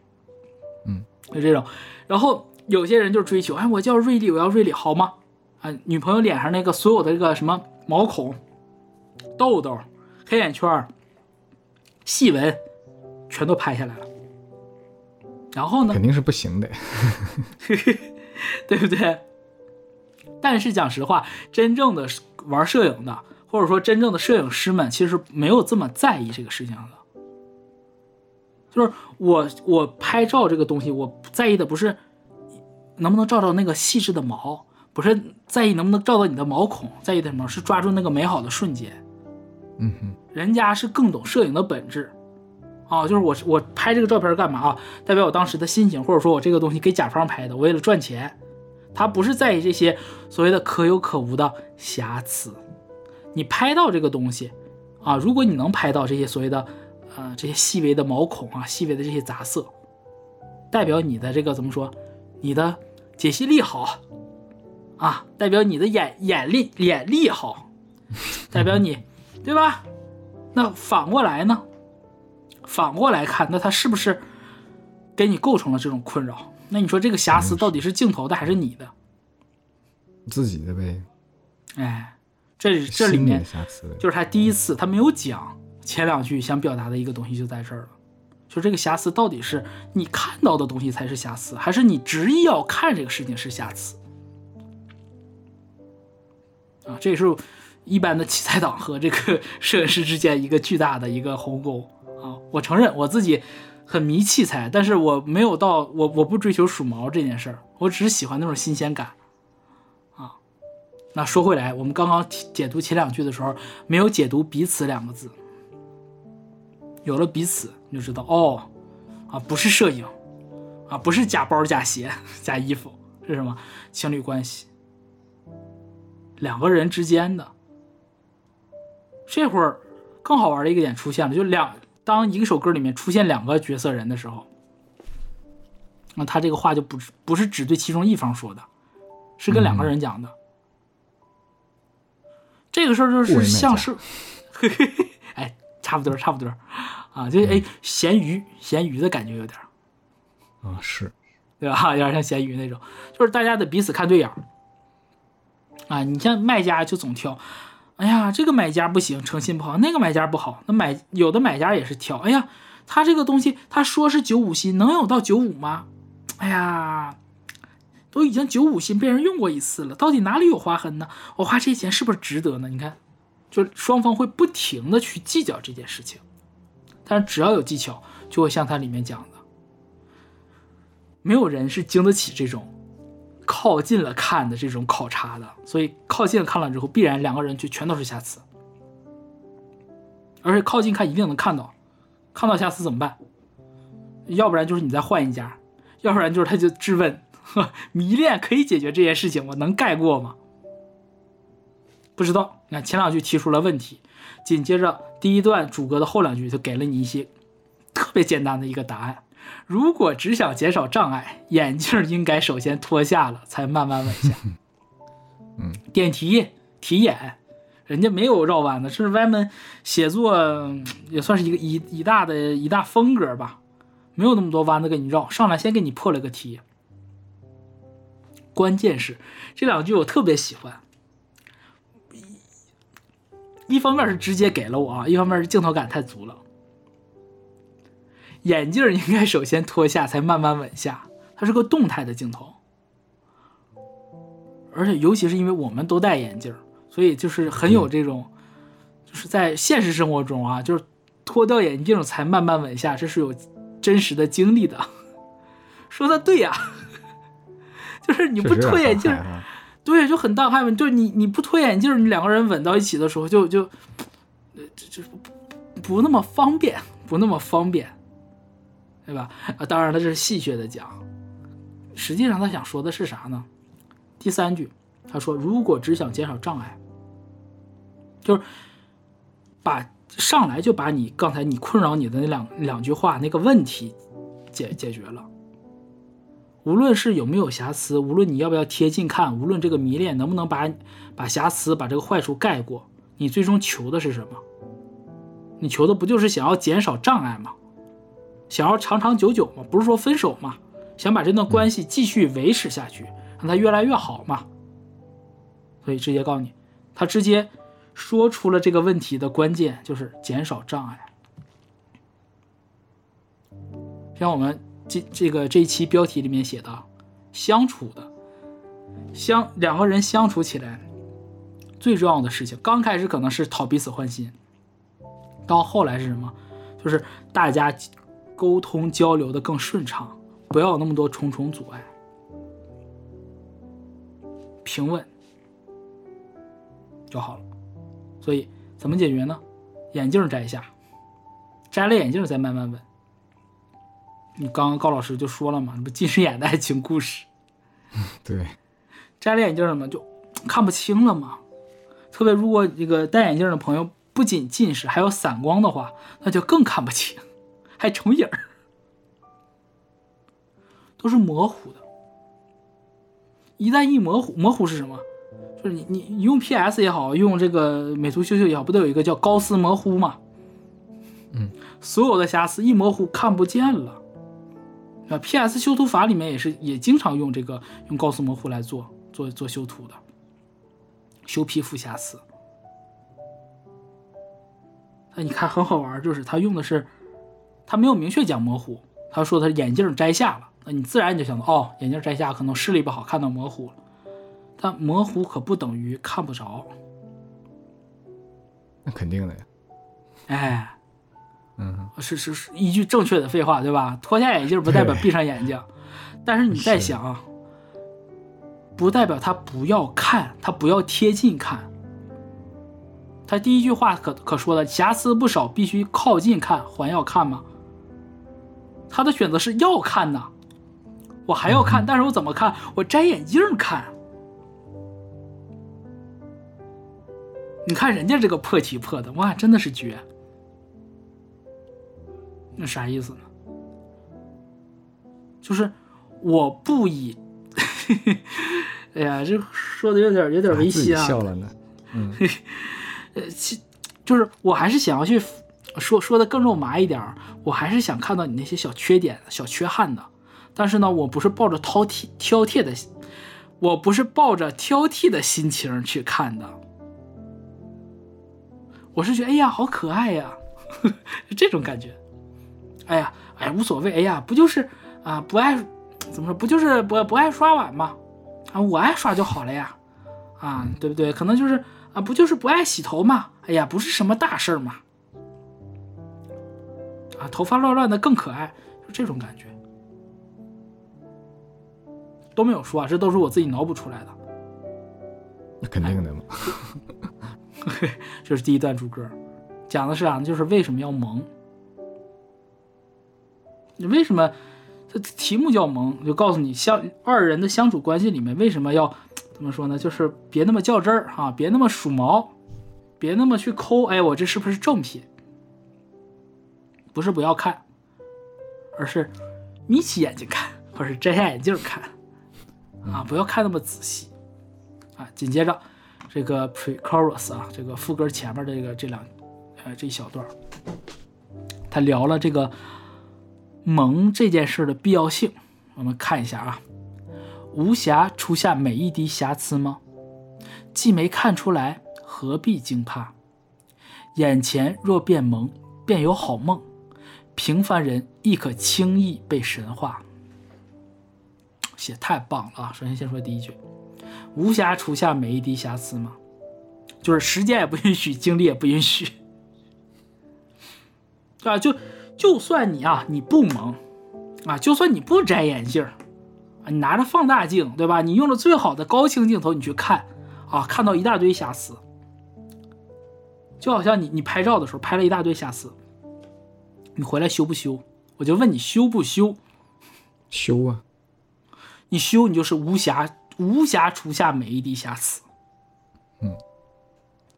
嗯，就这种。然后有些人就追求，哎，我叫瑞丽，我要瑞丽，好吗？啊，女朋友脸上那个所有的这个什么毛孔、痘痘、黑眼圈、细纹，全都拍下来了。然后呢肯，定是不行的。对不对？但是讲实话，真正的玩摄影的，或者说真正的摄影师们，其实没有这么在意这个事情的。就是我我拍照这个东西，我在意的不是能不能照到那个细致的毛，不是在意能不能照到你的毛孔，在意的什么？是抓住那个美好的瞬间。嗯哼，人家是更懂摄影的本质，啊，就是我我拍这个照片干嘛啊？代表我当时的心情，或者说我这个东西给甲方拍的，我为了赚钱，他不是在意这些所谓的可有可无的瑕疵。你拍到这个东西啊，如果你能拍到这些所谓的呃这些细微的毛孔啊，细微的这些杂色，代表你的这个怎么说？你的解析力好啊，代表你的眼眼力眼力好，代表你对吧？那反过来呢？反过来看，那它是不是给你构成了这种困扰？那你说这个瑕疵到底是镜头的还是你的？自己的呗，哎，这这里面。就是他第一次他没有讲前两句想表达的一个东西就在这儿了，就这个瑕疵到底是你看到的东西才是瑕疵，还是你执意要看这个事情是瑕疵？啊，这也是一般的器材党和这个 摄影师之间一个巨大的一个鸿沟啊！我承认我自己很迷器材，但是我没有到我我不追求数毛这件事儿，我只是喜欢那种新鲜感。那说回来，我们刚刚解读前两句的时候，没有解读“彼此”两个字。有了彼此，你就知道哦，啊，不是摄影，啊，不是假包、假鞋、假衣服，是什么？情侣关系，两个人之间的。这会儿更好玩的一个点出现了，就两当一个首歌里面出现两个角色人的时候，那他这个话就不是不是只对其中一方说的，是跟两个人讲的。这个事儿就是像是，哎，差不多，差不多，啊，就哎，咸鱼，咸鱼的感觉有点儿，啊，是，对吧？有点像咸鱼那种，就是大家得彼此看对眼儿。啊，你像卖家就总挑，哎呀，这个买家不行，诚信不好，那个买家不好，那买有的买家也是挑，哎呀，他这个东西他说是九五新，能有到九五吗？哎呀，都已经九五新被人用过一次了，到底哪里有划痕呢？我花这些钱是不是值得呢？你看，就双方会不停的去计较这件事情，但是只要有技巧，就会像它里面讲的，没有人是经得起这种靠近了看的这种考察的，所以靠近了看了之后，必然两个人就全都是瑕疵，而且靠近看一定能看到，看到瑕疵怎么办？要不然就是你再换一家，要不然就是他就质问，迷恋可以解决这些事情吗？能盖过吗？不知道。你看前两句提出了问题，紧接着第一段主歌的后两句就给了你一些特别简单的一个答案。如果只想减少障碍，眼镜应该首先脱下了，才慢慢稳下。嗯，点题题眼，人家没有绕弯子，这是歪门写作嗯也算是一个一一大的一大风格吧，没有那么多弯子给你绕，上来先给你破了个题。关键是这两句我特别喜欢，一方面是直接给了我啊，一方面是镜头感太足了。眼镜应该首先脱下，才慢慢稳下。它是个动态的镜头，而且尤其是因为我们都戴眼镜，所以就是很有这种，就是在现实生活中啊，就是脱掉眼镜才慢慢稳下，这是有真实的经历的。说的对呀、就是你不脱眼镜对，就很大害怕。就是你你不脱眼镜，你两个人吻到一起的时候就，就呃就就不不那么方便，不那么方便，对吧？啊，当然了，这是戏谑的讲，实际上他想说的是啥呢？第三句，他说：“如果只想减少障碍，就是把上来就把你刚才你困扰你的那两两句话那个问题解解决了。无论是有没有瑕疵，无论你要不要贴近看，无论这个迷恋能不能把把瑕疵、把这个坏处盖过，你最终求的是什么？你求的不就是想要减少障碍吗？想要长长久久吗？不是说分手吗？想把这段关系继续维持下去，让它越来越好嘛？所以直接告诉你，他直接说出了这个问题的关键，就是减少障碍。像我们这这个这一期标题里面写的，相处的相两个人相处起来，最重要的事情，刚开始可能是讨彼此欢心，到后来是什么？就是大家沟通交流的更顺畅，不要有那么多重重阻碍，平稳就好了。所以怎么解决呢？眼镜摘下，摘了眼镜再慢慢问。你刚刚高老师就说了嘛，这不近视眼的爱情故事，对，摘了眼镜了嘛，就看不清了嘛。特别如果这个戴眼镜的朋友不仅近视，还有散光的话，那就更看不清，还重影儿，都是模糊的。一旦一模糊，模糊是什么？就是你你你用 PS 也好，用这个美图秀秀也好，不都有一个叫高斯模糊吗？嗯，所有的瑕疵一模糊看不见了。啊，PS 修图法里面也是也经常用这个用高斯模糊来做做做修图的，修皮肤瑕疵。那你看很好玩，就是他用的是，他没有明确讲模糊，他说他眼镜摘下了，那你自然你就想到哦，眼镜摘下可能视力不好，看到模糊了。但模糊可不等于看不着，那肯定的呀。哎，嗯，是是是一句正确的废话，对吧？脱下眼镜不代表闭上眼睛，但是你在想啊，不代表他不要看，他不要贴近看。他第一句话可可说了瑕疵不少，必须靠近看，还要看吗？他的选择是要看呐，我还要看，但是我怎么看？我摘眼镜看。你看人家这个破题破的，哇，真的是绝。那啥意思呢？就是我不以，哎呀，这说的有点有点违心啊。笑了呢。嗯，呃，其就是我还是想要去说说的更肉麻一点，我还是想看到你那些小缺点、小缺憾的。但是呢，我不是抱着挑剔挑剔的，我不是抱着挑剔的心情去看的。我是觉得，哎呀，好可爱呀，这种感觉。哎呀，哎，无所谓。哎呀，不就是啊，不爱怎么说？不就是不不爱刷碗吗？啊，我爱刷就好了呀。啊，对不对？可能就是啊，不就是不爱洗头吗？哎呀，不是什么大事儿嘛。啊，头发乱乱的更可爱，就这种感觉。都没有说啊，这都是我自己脑补出来的。那肯定的嘛。这是第一段主歌，讲的是啥呢？就是为什么要萌？你为什么？这题目叫萌，就告诉你相二人的相处关系里面为什么要怎么说呢？就是别那么较真儿哈，别那么数毛，别那么去抠。哎，我这是不是正品？不是不要看，而是眯起眼睛看，或者摘下眼镜看啊，不要看那么仔细啊。紧接着。这个 pre-chorus 啊，这个副歌前面的这个这两，呃，这一小段，他聊了这个萌这件事的必要性。我们看一下啊，无瑕除下每一滴瑕疵吗？既没看出来，何必惊怕？眼前若变萌，便有好梦。平凡人亦可轻易被神化。写太棒了啊！首先先说第一句。无瑕除下每一滴瑕疵吗？就是时间也不允许，精力也不允许，啊，就就算你啊，你不萌，啊，就算你不摘眼镜啊，你拿着放大镜，对吧？你用了最好的高清镜头，你去看，啊，看到一大堆瑕疵，就好像你你拍照的时候拍了一大堆瑕疵，你回来修不修？我就问你修不修？修啊，你修，你就是无瑕无瑕除下每一滴瑕疵，嗯，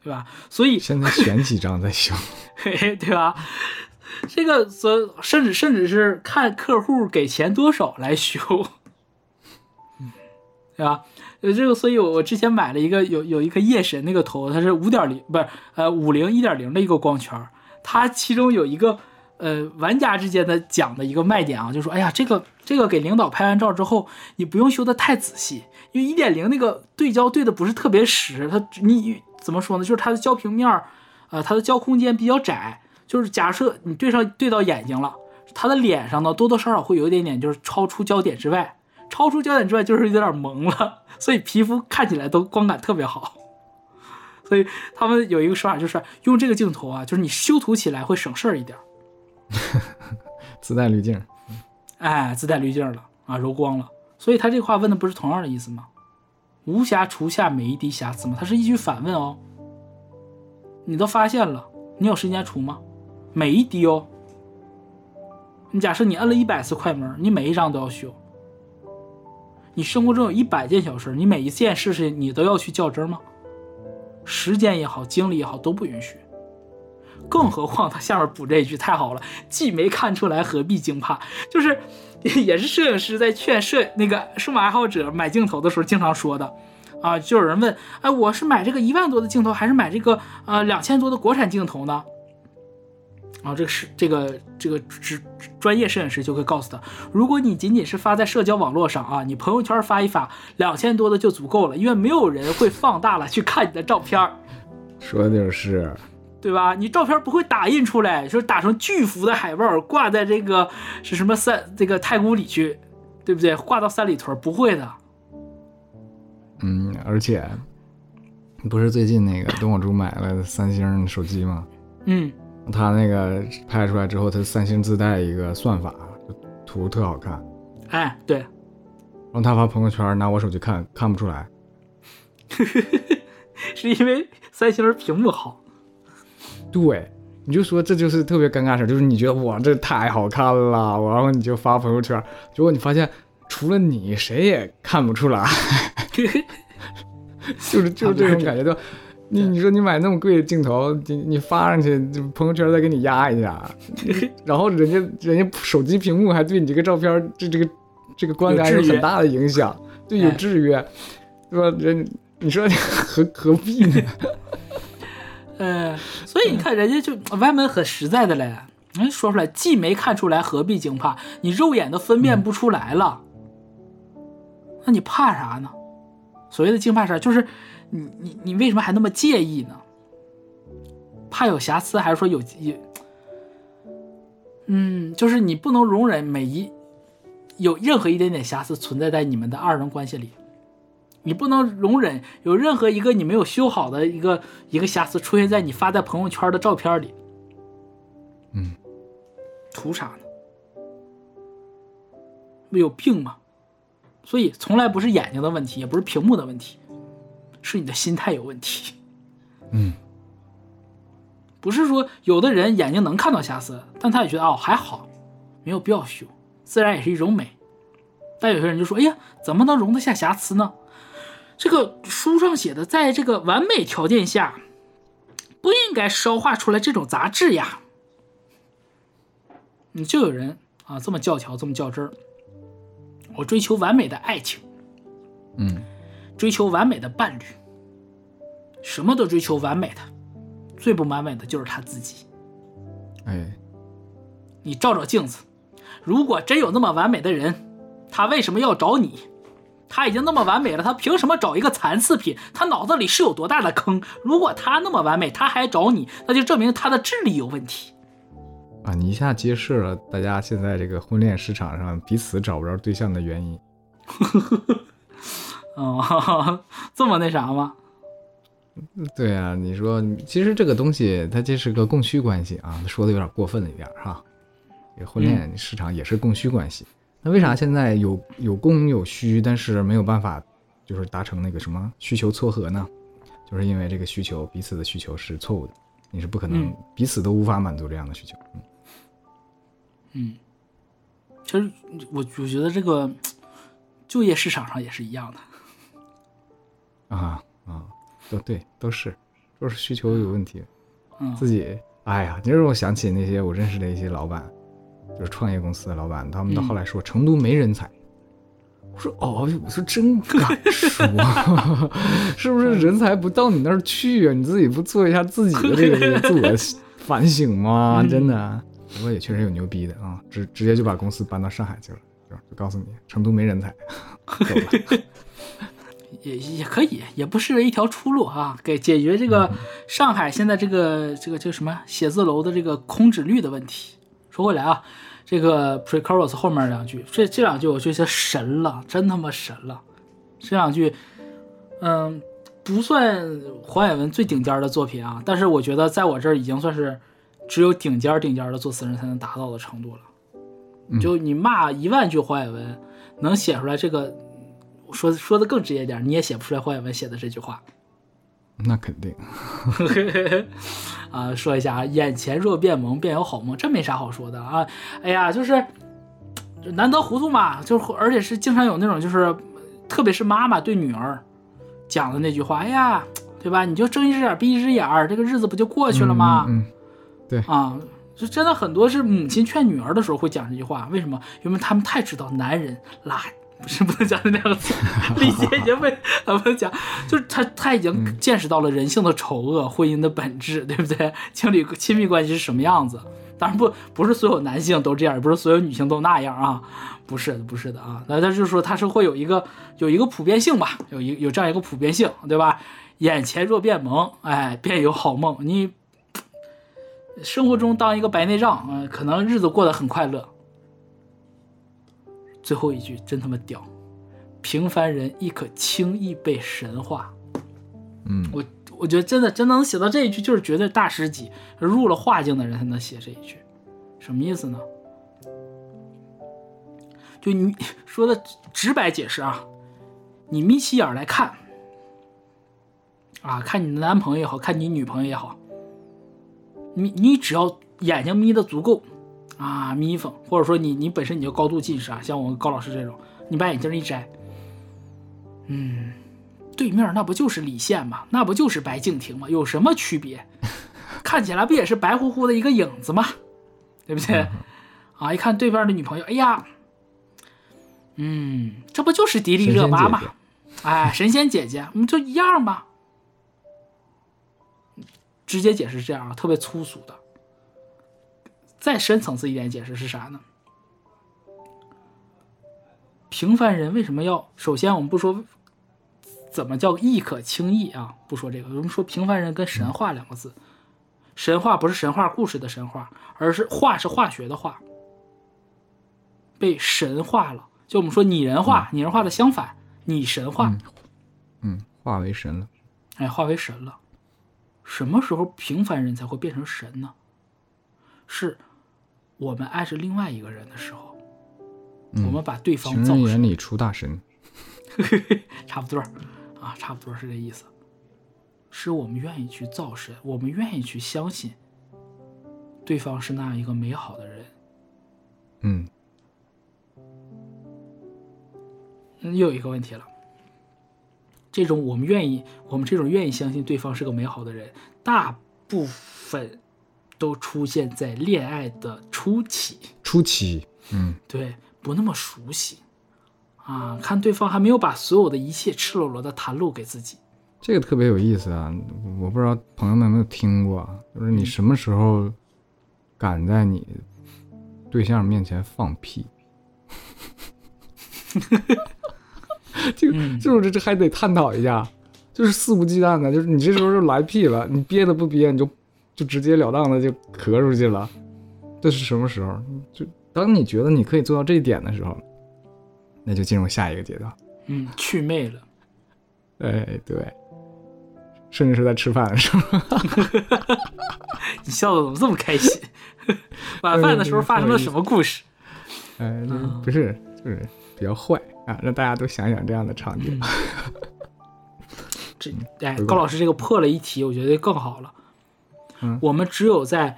对吧？所以现在选几张再修。嘿嘿，对吧？这个所甚至甚至是看客户给钱多少来修，对 吧？呃，这个，所以我我之前买了一个有有一个夜神那个头，它是五点零不是呃五零一点零的一个光圈，它其中有一个呃玩家之间的讲的一个卖点啊，就说哎呀这个这个给领导拍完照之后，你不用修的太仔细，因为一点零那个对焦对的不是特别实，它你怎么说呢？就是它的焦平面儿，呃，它的焦空间比较窄。就是假设你对上对到眼睛了，他的脸上呢多多少少会有一点点就是超出焦点之外，超出焦点之外就是有点蒙了，所以皮肤看起来都光感特别好。所以他们有一个说法就是用这个镜头啊，就是你修图起来会省事儿一点，自带滤镜，哎，自带滤镜了啊，柔光了。所以他这话问的不是同样的意思吗？无瑕除下每一滴瑕疵吗？它是一句反问哦。你都发现了，你有时间除吗？每一滴哦，你假设你摁了一百次快门，你每一张都要修。你生活中有一百件小事，你每一件事情你都要去较真吗？时间也好，精力也好都不允许。更何况他下面补这一句太好了，既没看出来，何必惊怕？就是 也是摄影师在劝摄那个数码爱好者买镜头的时候经常说的啊，就有人问，哎，我是买这个一万多的镜头，还是买这个呃两千多的国产镜头呢？然后这个是这个这个职专业摄影师就会告诉他，如果你仅仅是发在社交网络上啊，你朋友圈发一发，两千多的就足够了，因为没有人会放大了去看你的照片说的就是，对吧？你照片不会打印出来，就是打成巨幅的海报挂在这个是什么三这个太古里去，对不对？挂到三里屯不会的。嗯，而且不是最近那个东宝珠买了三星手机吗？嗯，他那个拍出来之后，他三星自带一个算法，图特好看。哎，对，然后他发朋友圈，拿我手机看看不出来。是因为三星屏幕好。对，你就说这就是特别尴尬事儿，就是你觉得哇这太好看了，然后你就发朋友圈，结果你发现除了你谁也看不出来，就是就是这种感觉，就你你说你买那么贵的镜头，你你发上去，就朋友圈再给你压一下，然后人家人家手机屏幕还对你这个照片这这个这个观感有很大的影响，对，有哎制约，对吧？人你说 何何必呢？呃，所以你看人家就歪门很实在的嘞，人说出来既没看出来，何必惊怕？你肉眼都分辨不出来了，那你怕啥呢？所谓的惊怕啥，就是你你你为什么还那么介意呢？怕有瑕疵，还是说有有？嗯，就是你不能容忍每一有任何一点点瑕疵存在在你们的二人关系里。你不能容忍有任何一个你没有修好的一个一个瑕疵出现在你发在朋友圈的照片里。嗯，图啥呢？不有病吗？所以从来不是眼睛的问题，也不是屏幕的问题，是你的心态有问题。嗯，不是说有的人眼睛能看到瑕疵，但他也觉得哦还好，没有必要修，自然也是一种美。但有些人就说：“哎呀，怎么能容得下瑕疵呢？”这个书上写的，在这个完美条件下，不应该烧化出来这种杂质呀。你就有人啊这么教条，这么较真儿。我追求完美的爱情，嗯，追求完美的伴侣，什么都追求完美的，最不完美的就是他自己。哎，你照照镜子，如果真有那么完美的人，他为什么要找你？他已经那么完美了，他凭什么找一个残次品？他脑子里是有多大的坑？如果他那么完美，他还找你，那就证明他的智力有问题。啊，你一下揭示了大家现在这个婚恋市场上彼此找不着对象的原因。哦，这么那啥吗？对啊，你说其实这个东西它这是个供需关系啊，说的有点过分了一点哈。这个婚恋市场也是供需关系，那为啥现在有有供有需，但是没有办法就是达成那个什么需求撮合呢？就是因为这个需求彼此的需求是错误的，你是不可能嗯彼此都无法满足这样的需求。嗯嗯，其实我我觉得这个就业市场上也是一样的。啊啊，都对，都是都是需求有问题。嗯自己，哎呀，你让我想起那些我认识的一些老板，就是创业公司的老板，他们到嗯后来说成都没人才。我说哦，我说真 敢说，是不是人才不到你那儿去啊？你自己不做一下自己的这个这 个自我反省吗？嗯真的，不过也确实有牛逼的啊，直直接就把公司搬到上海去了，就就告诉你成都没人才。也也可以，也不失为一条出路啊，给解决这个上海现在这个这个这个什么写字楼的这个空置率的问题。说回来啊，这个 Precoros 后面两句，这这两句我觉得神了，真他妈神了。这两句，嗯，不算黄伟文最顶尖的作品啊，但是我觉得在我这儿已经算是只有顶尖顶尖的作词人才能达到的程度了。就你骂一万句黄伟文，能写出来这个。说说的更直接点，你也写不出来黄伟文写的这句话。那肯定，啊，说一下啊，眼前若变萌，便有好梦，这没啥好说的啊。哎呀，就是难得糊涂嘛，就是而且是经常有那种就是，特别是妈妈对女儿讲的那句话，哎呀，对吧？你就睁一只眼闭一只眼儿，这个日子不就过去了吗？嗯，嗯啊，就真的很多是母亲劝女儿的时候会讲这句话，为什么？因为他们太知道男人垃。不是不能讲这两个字，理解已经被啊不能讲，就是他他已经见识到了人性的丑恶、婚姻的本质，对不对？情侣亲密关系是什么样子？当然不不是所有男性都这样，也不是所有女性都那样啊，不是的，不是的啊。那他就是说他是会有一个有一个普遍性吧，有一有这样一个普遍性，对吧？眼前若变萌，哎，便有好梦。你生活中当一个白内障，嗯、呃，可能日子过得很快乐。最后一句真他妈屌，平凡人亦可轻易被神化。嗯，我我觉得真的真能写到这一句，就是绝对大师级，入了画境的人才能写这一句。什么意思呢？就你说的直白解释啊，你眯起眼来看，啊，看你的男朋友也好看你女朋友也好，你你只要眼睛眯的足够。啊，眯缝，或者说你你本身你就高度近视啊，像我们高老师这种，你把眼镜一摘，嗯，对面那不就是李现吗？那不就是白敬亭吗？有什么区别？看起来不也是白乎乎的一个影子吗？对不对？啊，一看对面的女朋友，哎呀，嗯，这不就是迪丽热巴吗？哎，神仙姐姐，我们就一样吧？直接解释这样啊，特别粗俗的。再深层次一点解释是啥呢？平凡人为什么要？首先，我们不说怎么叫亦可轻易啊，不说这个，我们说平凡人跟神话两个字，神话不是神话故事的神话，而是化是化学的化，被神化了。就我们说拟人化，拟人化的相反，拟神化，嗯，嗯，化为神了，哎，化为神了。什么时候平凡人才会变成神呢？是我们爱着另外一个人的时候，嗯、我们把对方情造神，人眼里出大神，差不多啊，差不多是这意思。是我们愿意去造神，我们愿意去相信对方是那样一个美好的人。嗯，又有一个问题了，这种我们愿意，我们这种愿意相信对方是个美好的人，大部分。都出现在恋爱的初期，初期，嗯，对，不那么熟悉啊，看对方还没有把所有的一切赤裸裸的袒露给自己，这个特别有意思啊！我不知道朋友们有没有听过，就是你什么时候敢在你对象面前放屁？这个嗯就是这还得探讨一下，就是肆无忌惮的，就是你这时候就来屁了，你憋的不憋，你就。就直截了当的就咳出去了，这是什么时候？就当你觉得你可以做到这一点的时候，那就进入下一个阶段。嗯，祛魅了。哎，对，甚至是在吃饭的时候。你笑的怎么这么开心？晚饭的时候发生了什么故事？哎，不是，就是比较坏啊，让大家都想想这样的场景。这哎高老师这个破了一题，我觉得更好了。嗯我们只有在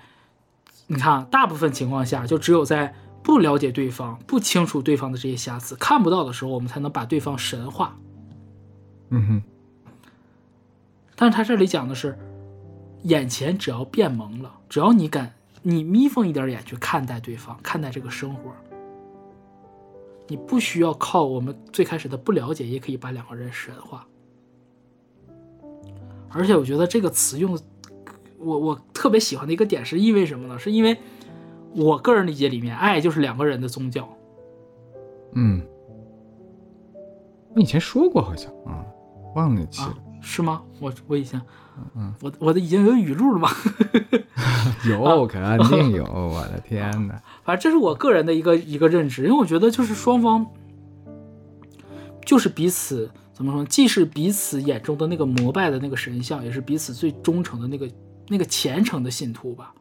你看啊，大部分情况下，就只有在不了解对方、不清楚对方的这些瑕疵、看不到的时候，我们才能把对方神化。嗯哼，但是他这里讲的是，眼前只要变萌了，只要你敢，你眯缝一点眼去看待对方，看待这个生活，你不需要靠我们最开始的不了解，也可以把两个人神化。而且我觉得这个词用，我我特别喜欢的一个点是因为什么呢？是因为我个人理解里面，爱就是两个人的宗教。嗯，你以前说过好像啊，忘了那期啊了。，是吗？我我以前，嗯，我我的已经有语录了吗？有，肯定有，我的天哪！反正这是我个人的一个一个认知，因为我觉得就是双方就是彼此怎么说，既是彼此眼中的那个膜拜的那个神像，也是彼此最忠诚的那个那个虔诚的信徒吧。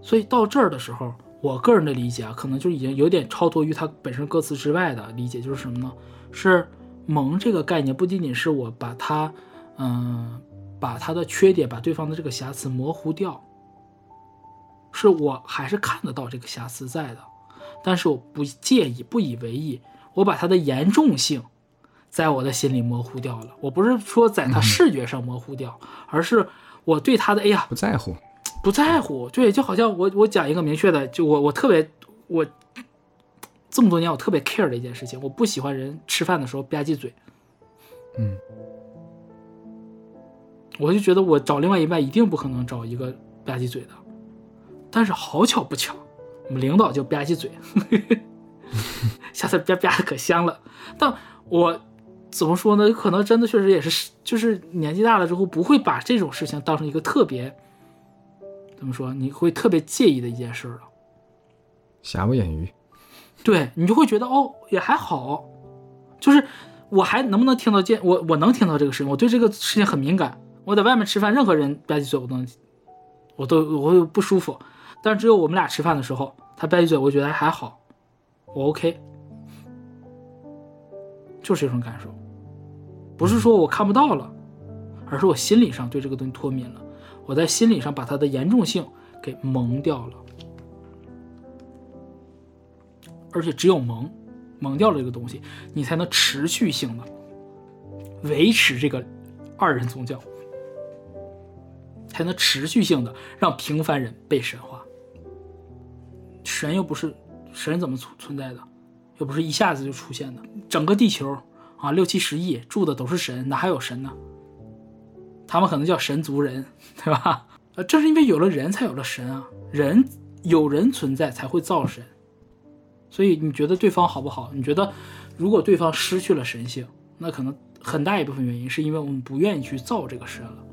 所以到这儿的时候，我个人的理解啊，可能就已经有点超脱于它本身歌词之外的理解，就是什么呢？是萌这个概念不仅仅是我把它，嗯、把它的缺点，把对方的这个瑕疵模糊掉，是我还是看得到这个瑕疵在的，但是我不介意，不以为意，我把它的严重性在我的心里模糊掉了。我不是说在他视觉上模糊掉，而是我对他的哎呀不在乎。不在乎。对，就好像我我讲一个明确的，就我我特别我这么多年我特别 care 的一件事情，我不喜欢人吃饭的时候吧唧嘴。嗯，我就觉得我找另外一半一定不可能找一个吧唧嘴的，但是好巧不巧，我们领导就吧唧嘴 下次吧吧的可香了。但我怎么说呢？可能真的确实也是，就是年纪大了之后，不会把这种事情当成一个特别怎么说，你会特别介意的一件事了。瑕不掩瑜。对你就会觉得哦，也还好，就是我还能不能听到见我我能听到这个声音，我对这个事情很敏感。我在外面吃饭，任何人吧唧嘴我都能，我都我会不舒服。但是只有我们俩吃饭的时候，他吧唧嘴，我觉得还好，我 OK，就是这种感受，不是说我看不到了，而是我心理上对这个东西脱敏了，我在心理上把它的严重性给蒙掉了。而且只有蒙蒙掉了这个东西，你才能持续性的维持这个二人宗教，才能持续性的让平凡人被神化。神又不是神怎么存存在的，又不是一下子就出现的。整个地球啊，六七十亿住的都是神，哪还有神呢？他们可能叫神族人，对吧？呃，正是因为有了人，才有了神啊。人有人存在，才会造神。所以你觉得对方好不好？你觉得如果对方失去了神性，那可能很大一部分原因是因为我们不愿意去造这个神了。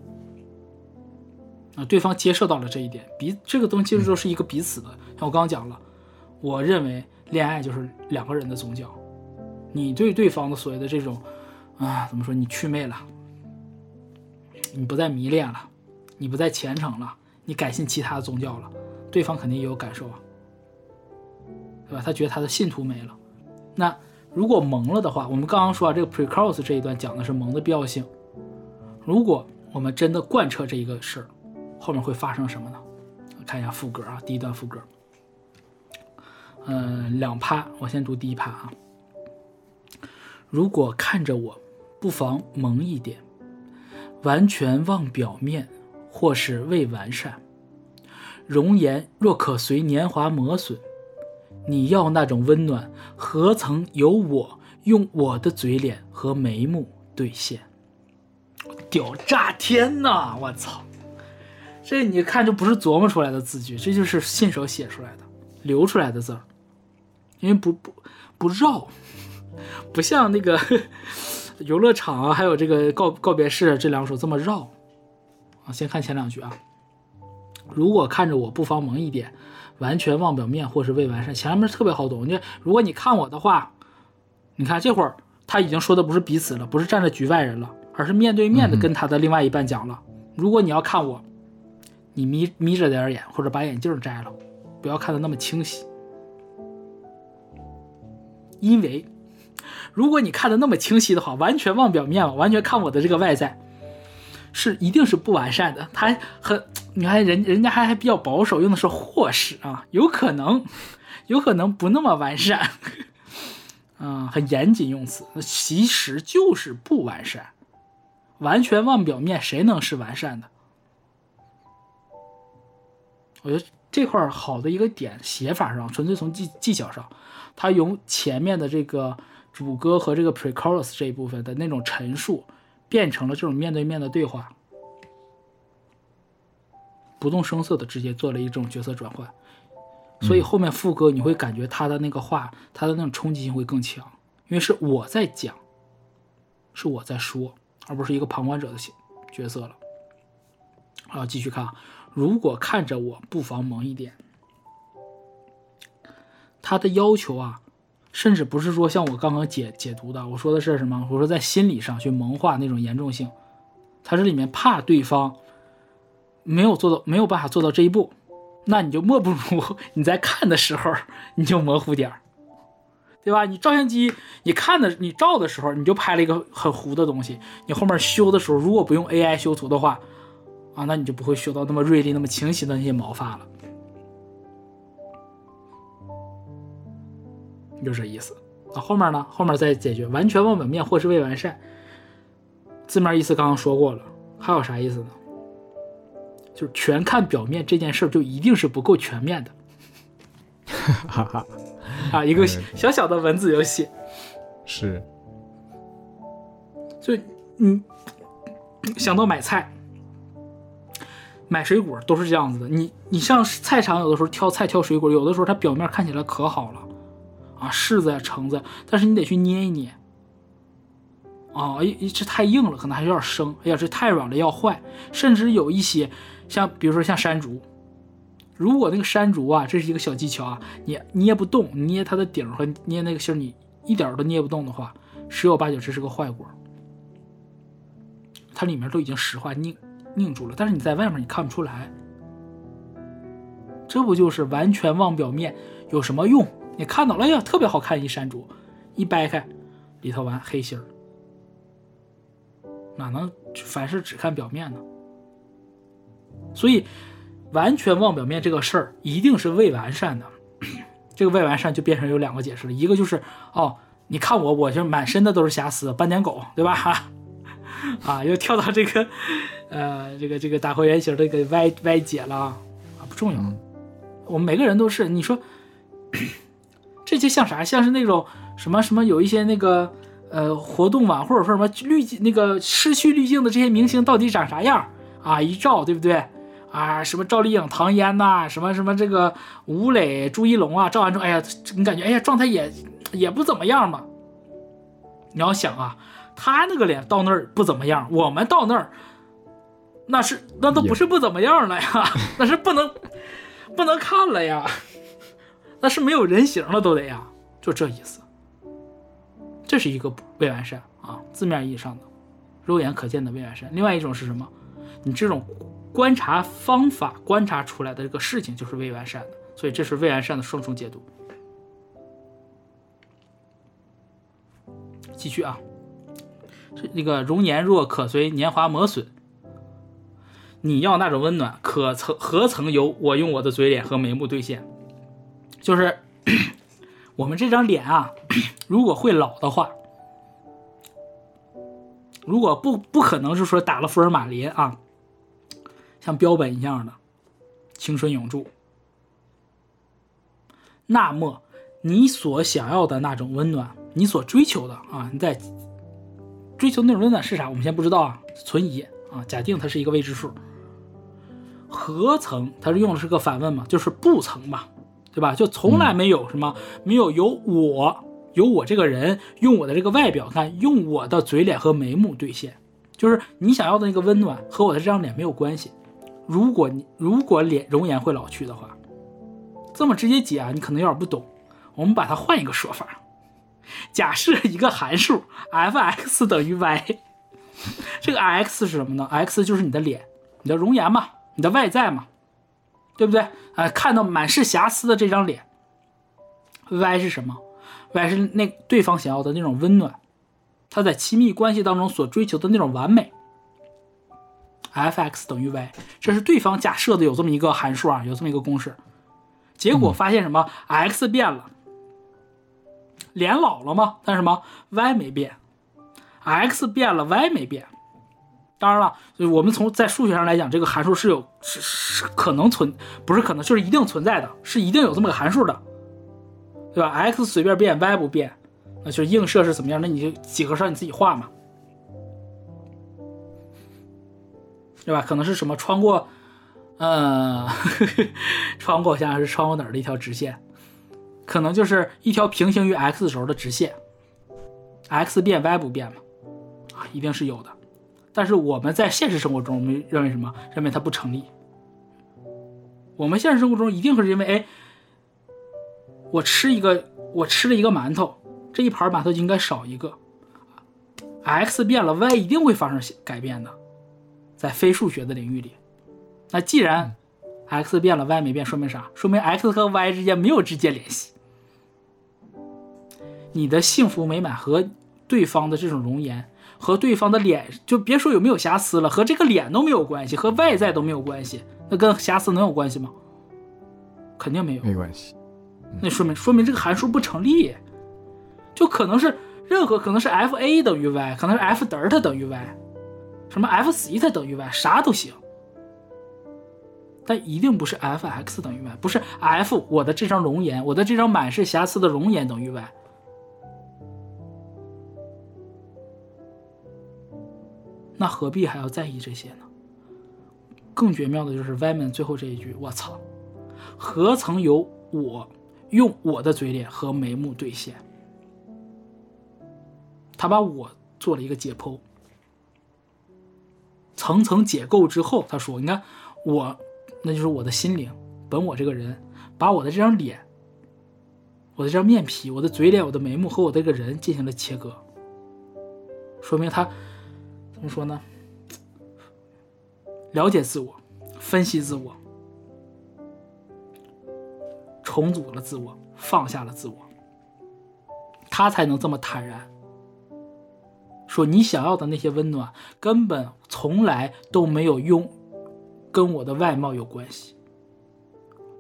啊，对方接受到了这一点，彼这个东西其实就是一个彼此的。像我刚刚讲了，我认为恋爱就是两个人的宗教。你对对方的所谓的这种啊，怎么说？你祛魅了，你不再迷恋了，你不再虔诚了，你改信其他的宗教了，对方肯定也有感受啊。对吧？他觉得他的信徒没了。那如果蒙了的话，我们刚刚说啊，这个 pre-chorus 这一段讲的是蒙的必要性。如果我们真的贯彻这一个事儿，后面会发生什么呢？看一下副歌啊，第一段副歌。嗯，两趴，我先读第一趴啊。如果看着我，不妨萌一点，完全忘表面，或是未完善。容颜若可随年华磨损。你要那种温暖，何曾有我用我的嘴脸和眉目兑现？屌炸天呐！我操，这你看就不是琢磨出来的字句，这就是信手写出来的，流出来的字儿，因为不不不绕，不像那个 游乐场啊，还有这个告告别式这两首这么绕啊。先看前两句啊，如果看着我，不妨萌一点。完全忘表面或是未完善，前面特别好懂。你如果你看我的话，你看这会儿他已经说的不是彼此了，不是站在局外人了，而是面对面的跟他的另外一半讲了。如果你要看我，你眯眯着点眼，或者把眼镜摘了，不要看的那么清晰。因为如果你看的那么清晰的话，完全望表面了，完全看我的这个外在，是一定是不完善的。他很，你看人人家还还比较保守，用的是或是啊，有可能，有可能不那么完善，嗯，很严谨用词，其实就是不完善。完全望表面，谁能是完善的？我觉得这块儿好的一个点，写法上纯粹从技技巧上，他用前面的这个主歌和这个 pre-chorus 这一部分的那种陈述，变成了这种面对面的对话，不动声色的直接做了一种角色转换，所以后面副歌你会感觉他的那个话，他的那种冲击性会更强，因为是我在讲，是我在说，而不是一个旁观者的角角色了。好，继续看啊。如果看着我，不妨萌一点。他的要求啊，甚至不是说像我刚刚解解读的，我说的是什么？我说在心理上去萌化那种严重性，他这里面怕对方没有做到，没有办法做到这一步，那你就莫不如 你在看的时候你就模糊点儿，对吧？你照相机你看的你照的时候你就拍了一个很糊的东西，你后面修的时候如果不用 AI 修图的话。啊，那你就不会修到那么锐利、那么清晰的那些毛发了，就这意思。那后面呢？后面再解决完全望表面或是未完善，字面意思刚刚说过了，还有啥意思呢？就是全看表面这件事儿就一定是不够全面的。哈哈，啊，一个小小的文字游戏，是，所以你想到买菜。买水果都是这样子的，你你上菜场有的时候挑菜挑水果，有的时候它表面看起来可好了，啊柿子呀橙子，但是你得去捏一捏，啊哎这太硬了，可能还有点生，哎呀这太软了要坏，甚至有一些像比如说像山竹，如果那个山竹啊，这是一个小技巧啊，你捏不动，捏它的顶和捏那个芯你一点都捏不动的话，十有八九这是个坏果，它里面都已经石化硬。拧住了，但是你在外面你看不出来，这不就是完全望表面有什么用？你看到了，哎呀，特别好看一山竹，一掰开，里头完黑心儿，哪能凡事只看表面呢？所以，完全望表面这个事儿一定是未完善的。这个未完善就变成有两个解释了，一个就是哦，你看我，我就满身的都是瑕疵，斑点狗，对吧？哈。啊，又跳到这个，呃，这个这个打回原形这个歪歪解了啊，不重要。我们每个人都是，你说，这些像啥？像是那种什么什么，有一些那个呃活动晚或者说什么滤镜，那个失去滤镜的这些明星到底长啥样啊？一照对不对？啊，什么赵丽颖、唐嫣呐，什么什么这个吴磊、朱一龙啊，照完之后，哎呀，你感觉哎呀状态也也不怎么样嘛。你要想啊。他那个脸到那儿不怎么样，我们到那儿，那是那都不是不怎么样了呀，那是不能不能看了呀，那是没有人形了都得呀，就这意思。这是一个未完善啊，字面意义上的肉眼可见的未完善。另外一种是什么？你这种观察方法观察出来的这个事情就是未完善的，所以这是未完善的双重解读。继续啊。那个容颜若可随年华磨损，你要那种温暖，可曾何曾由我用我的嘴脸和眉目兑现？就是 我们这张脸啊，如果会老的话，如果不不可能是说打了福尔马林啊，像标本一样的青春永驻，那么你所想要的那种温暖，你所追求的啊，你在。追求那种温暖是啥？我们先不知道啊，存疑啊。假定它是一个未知数，何曾？它是用的是个反问嘛，就是不曾嘛，对吧？就从来没有什么，没有由我，由我这个人用我的这个外表看，用我的嘴脸和眉目兑现，就是你想要的那个温暖和我的这张脸没有关系。如果你如果脸容颜会老去的话，这么直接解啊，你可能有点不懂。我们把它换一个说法。假设一个函数 f(x) 等于 y，这个 x 是什么呢？x 就是你的脸，你的容颜嘛，你的外在嘛，对不对？啊，看到满是瑕疵的这张脸。y 是什么，y 是那对方想要的那种温暖，他在亲密关系当中所追求的那种完美。f(x) 等于 y，这是对方假设的有这么一个函数啊，有这么一个公式。结果发现什么？x 变了，脸老了吗？但是什么？y 没变，x 变了，y 没变。当然了，我们从在数学上来讲，这个函数是有是是可能存，不是可能就是一定存在的，是一定有这么个函数的，对吧？x 随便变，y 不变，那就是映射是怎么样？那你就几何上你自己画嘛。对吧？可能是什么穿过，呃，穿过，想想是穿过哪儿的一条直线，可能就是一条平行于 x 轴的直线，x 变 y 不变嘛，啊，一定是有的。但是我们在现实生活中，我们认为什么？认为它不成立。我们现实生活中一定是因为，哎，我吃一个，我吃了一个馒头，这一盘馒头就应该少一个，x 变了，y 一定会发生改变的。在非数学的领域里，那既然 x 变了，y 没变，说明啥？说明 x 和 y 之间没有直接联系。你的幸福美满和对方的这种容颜，和对方的脸，就别说有没有瑕疵了，和这个脸都没有关系，和外在都没有关系，那跟瑕疵能有关系吗？肯定没有，没关系。那说明说明这个函数不成立，就可能是任何可能是 f a 等于 y，可能是 f 德尔塔等于 y。什么 f 西塔等于 y 啥都行，但一定不是 f x 等于 y，不是 f 我的这张容颜，我的这张满是瑕疵的容颜等于 y。那何必还要在意这些呢？更绝妙的就是 y 们最后这一句，我操，何曾有我用我的嘴脸和眉目兑现？他把我做了一个解剖。层层解构之后，他说：“你看我，那就是我的心灵，本我这个人，把我的这张脸，我的这张面皮，我的嘴脸，我的眉目和我这个人进行了切割，说明他怎么说呢？了解自我，分析自我，重组了自我，放下了自我，他才能这么坦然。”说你想要的那些温暖，根本从来都没有用，跟我的外貌有关系。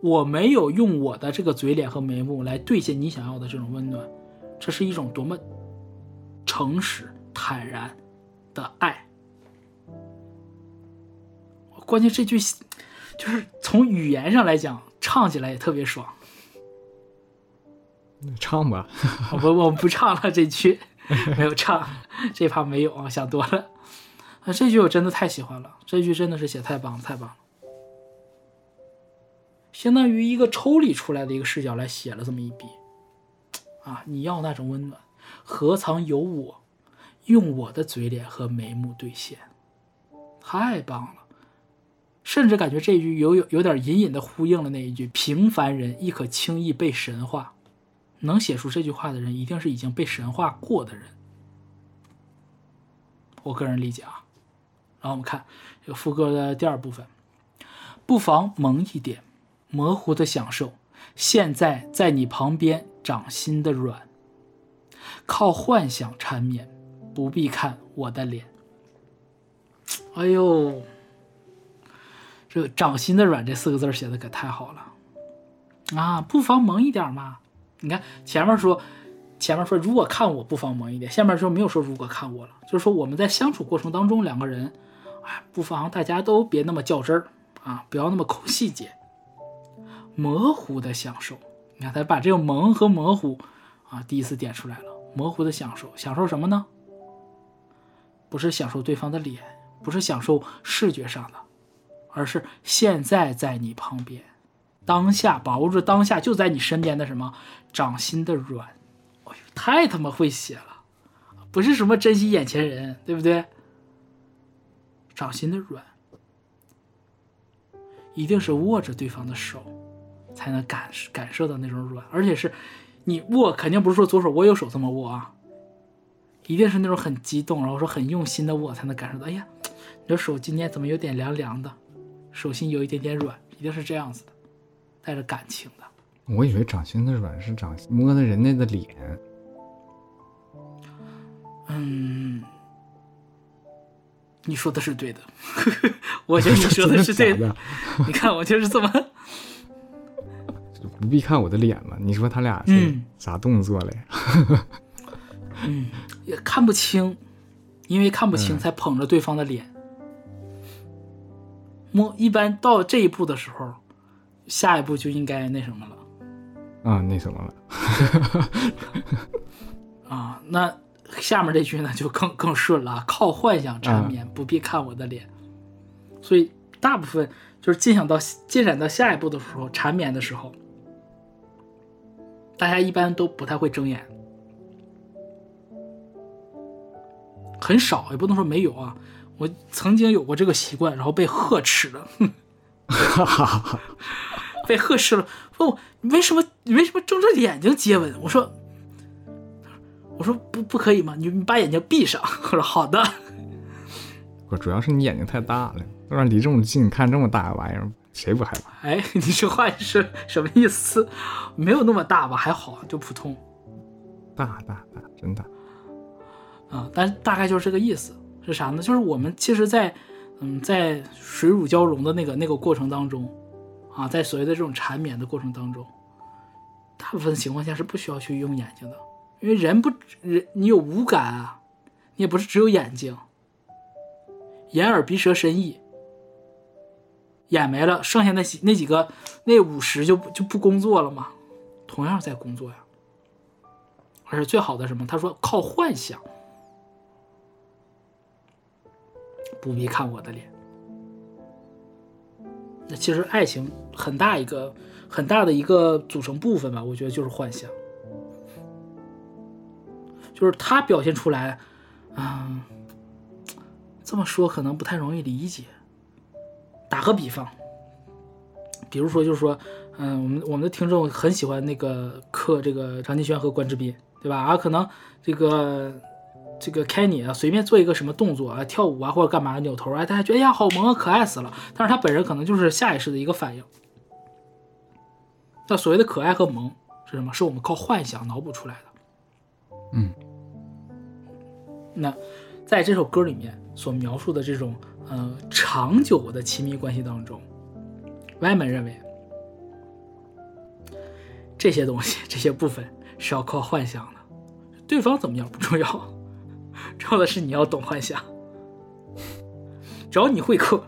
我没有用我的这个嘴脸和眉目来兑现你想要的这种温暖，这是一种多么诚实坦然的爱。关键这句就是从语言上来讲，唱起来也特别爽。唱吧，我我不唱了这句。没有唱，这趴没有啊，想多了。啊，这句我真的太喜欢了，这句真的是写太棒了太棒了，相当于一个抽离出来的一个视角来写了这么一笔。啊，你要那种温暖，何曾有我用我的嘴脸和眉目兑现？太棒了，甚至感觉这句有有有点隐隐的呼应了那一句：平凡人亦可轻易被神化。能写出这句话的人，一定是已经被神化过的人。我个人理解啊。然后我们看这副歌的第二部分，不妨萌一点，模糊的享受。现在在你旁边，掌心的软，靠幻想缠绵，不必看我的脸。哎呦，这“掌心的软”这四个字写的可太好了啊！不妨萌一点嘛。你看前面说，前面说如果看我不妨萌一点，下面说没有说如果看我了，就是说我们在相处过程当中两个人，哎，不妨大家都别那么较真儿啊，不要那么抠细节，模糊的享受。你看他把这个萌和模糊啊第一次点出来了，模糊的享受，享受什么呢？不是享受对方的脸，不是享受视觉上的，而是现在在你旁边。当下把握住当下就在你身边的什么掌心的软，哎呦，太他妈会写了，不是什么珍惜眼前人，对不对？掌心的软，一定是握着对方的手，才能感感受到那种软，而且是你握，肯定不是说左手握右手这么握啊，一定是那种很激动，然后说很用心的我，才能感受到。哎呀，你的手今天怎么有点凉凉的，手心有一点点软，一定是这样子的。带着感情的，我以为掌心的软是掌摸的人家的脸，嗯，你说的是对的，我觉得你说的是对 真的的。你看我就是这么，不必看我的脸了。你说他俩是嗯啥动作嘞？嗯，也看不清，因为看不清嗯才捧着对方的脸。摸一般到这一步的时候，下一步就应该那什么了啊，那什么了？啊。那下面这句呢就更更顺了，靠幻想缠绵，不必看我的脸。所以大部分就是进想到进展到下一步的时候，缠绵的时候，大家一般都不太会睁眼，很少，也不能说没有啊。我曾经有过这个习惯，然后被呵斥了，哈哈哈！被呵斥了，问我你为什么你为什么睁着眼睛接吻？我说我说不不可以吗？你你把眼睛闭上。我说好的。我主要是你眼睛太大了，要然离这么近看这么大个玩意儿，谁不害怕？哎，你这话是什么意思？没有那么大吧，还好，就普通大大大，真大。啊。但大概就是这个意思，是啥呢？就是我们其实在，嗯，在水乳交融的那个那个过程当中，啊，在所谓的这种缠绵的过程当中，大部分情况下是不需要去用眼睛的，因为人不人你有五感啊，你也不是只有眼睛，眼耳鼻舌身意。眼没了，剩下那几那几个那五十就就不工作了吗？同样在工作呀。而且最好的什么？他说靠幻想，不必看我的脸。那其实爱情很大一个很大的一个组成部分吧，我觉得就是幻想，就是他表现出来，嗯，这么说可能不太容易理解。打个比方，比如说，就是说，嗯，我们我们的听众很喜欢那个磕这个张敬轩和关之斌，对吧？啊，可能这个这个 Kenny 啊，随便做一个什么动作啊，跳舞啊或者干嘛扭头，啊，大家觉得哎呀好萌啊，可爱死了。但是他本人可能就是下意识的一个反应。那所谓的可爱和萌是什么？是我们靠幻想脑补出来的。嗯，那在这首歌里面所描述的这种呃长久的亲密关系当中，歪门认为这些东西、这些部分是要靠幻想的，对方怎么样不重要，重要的是你要懂幻想。只要你会刻，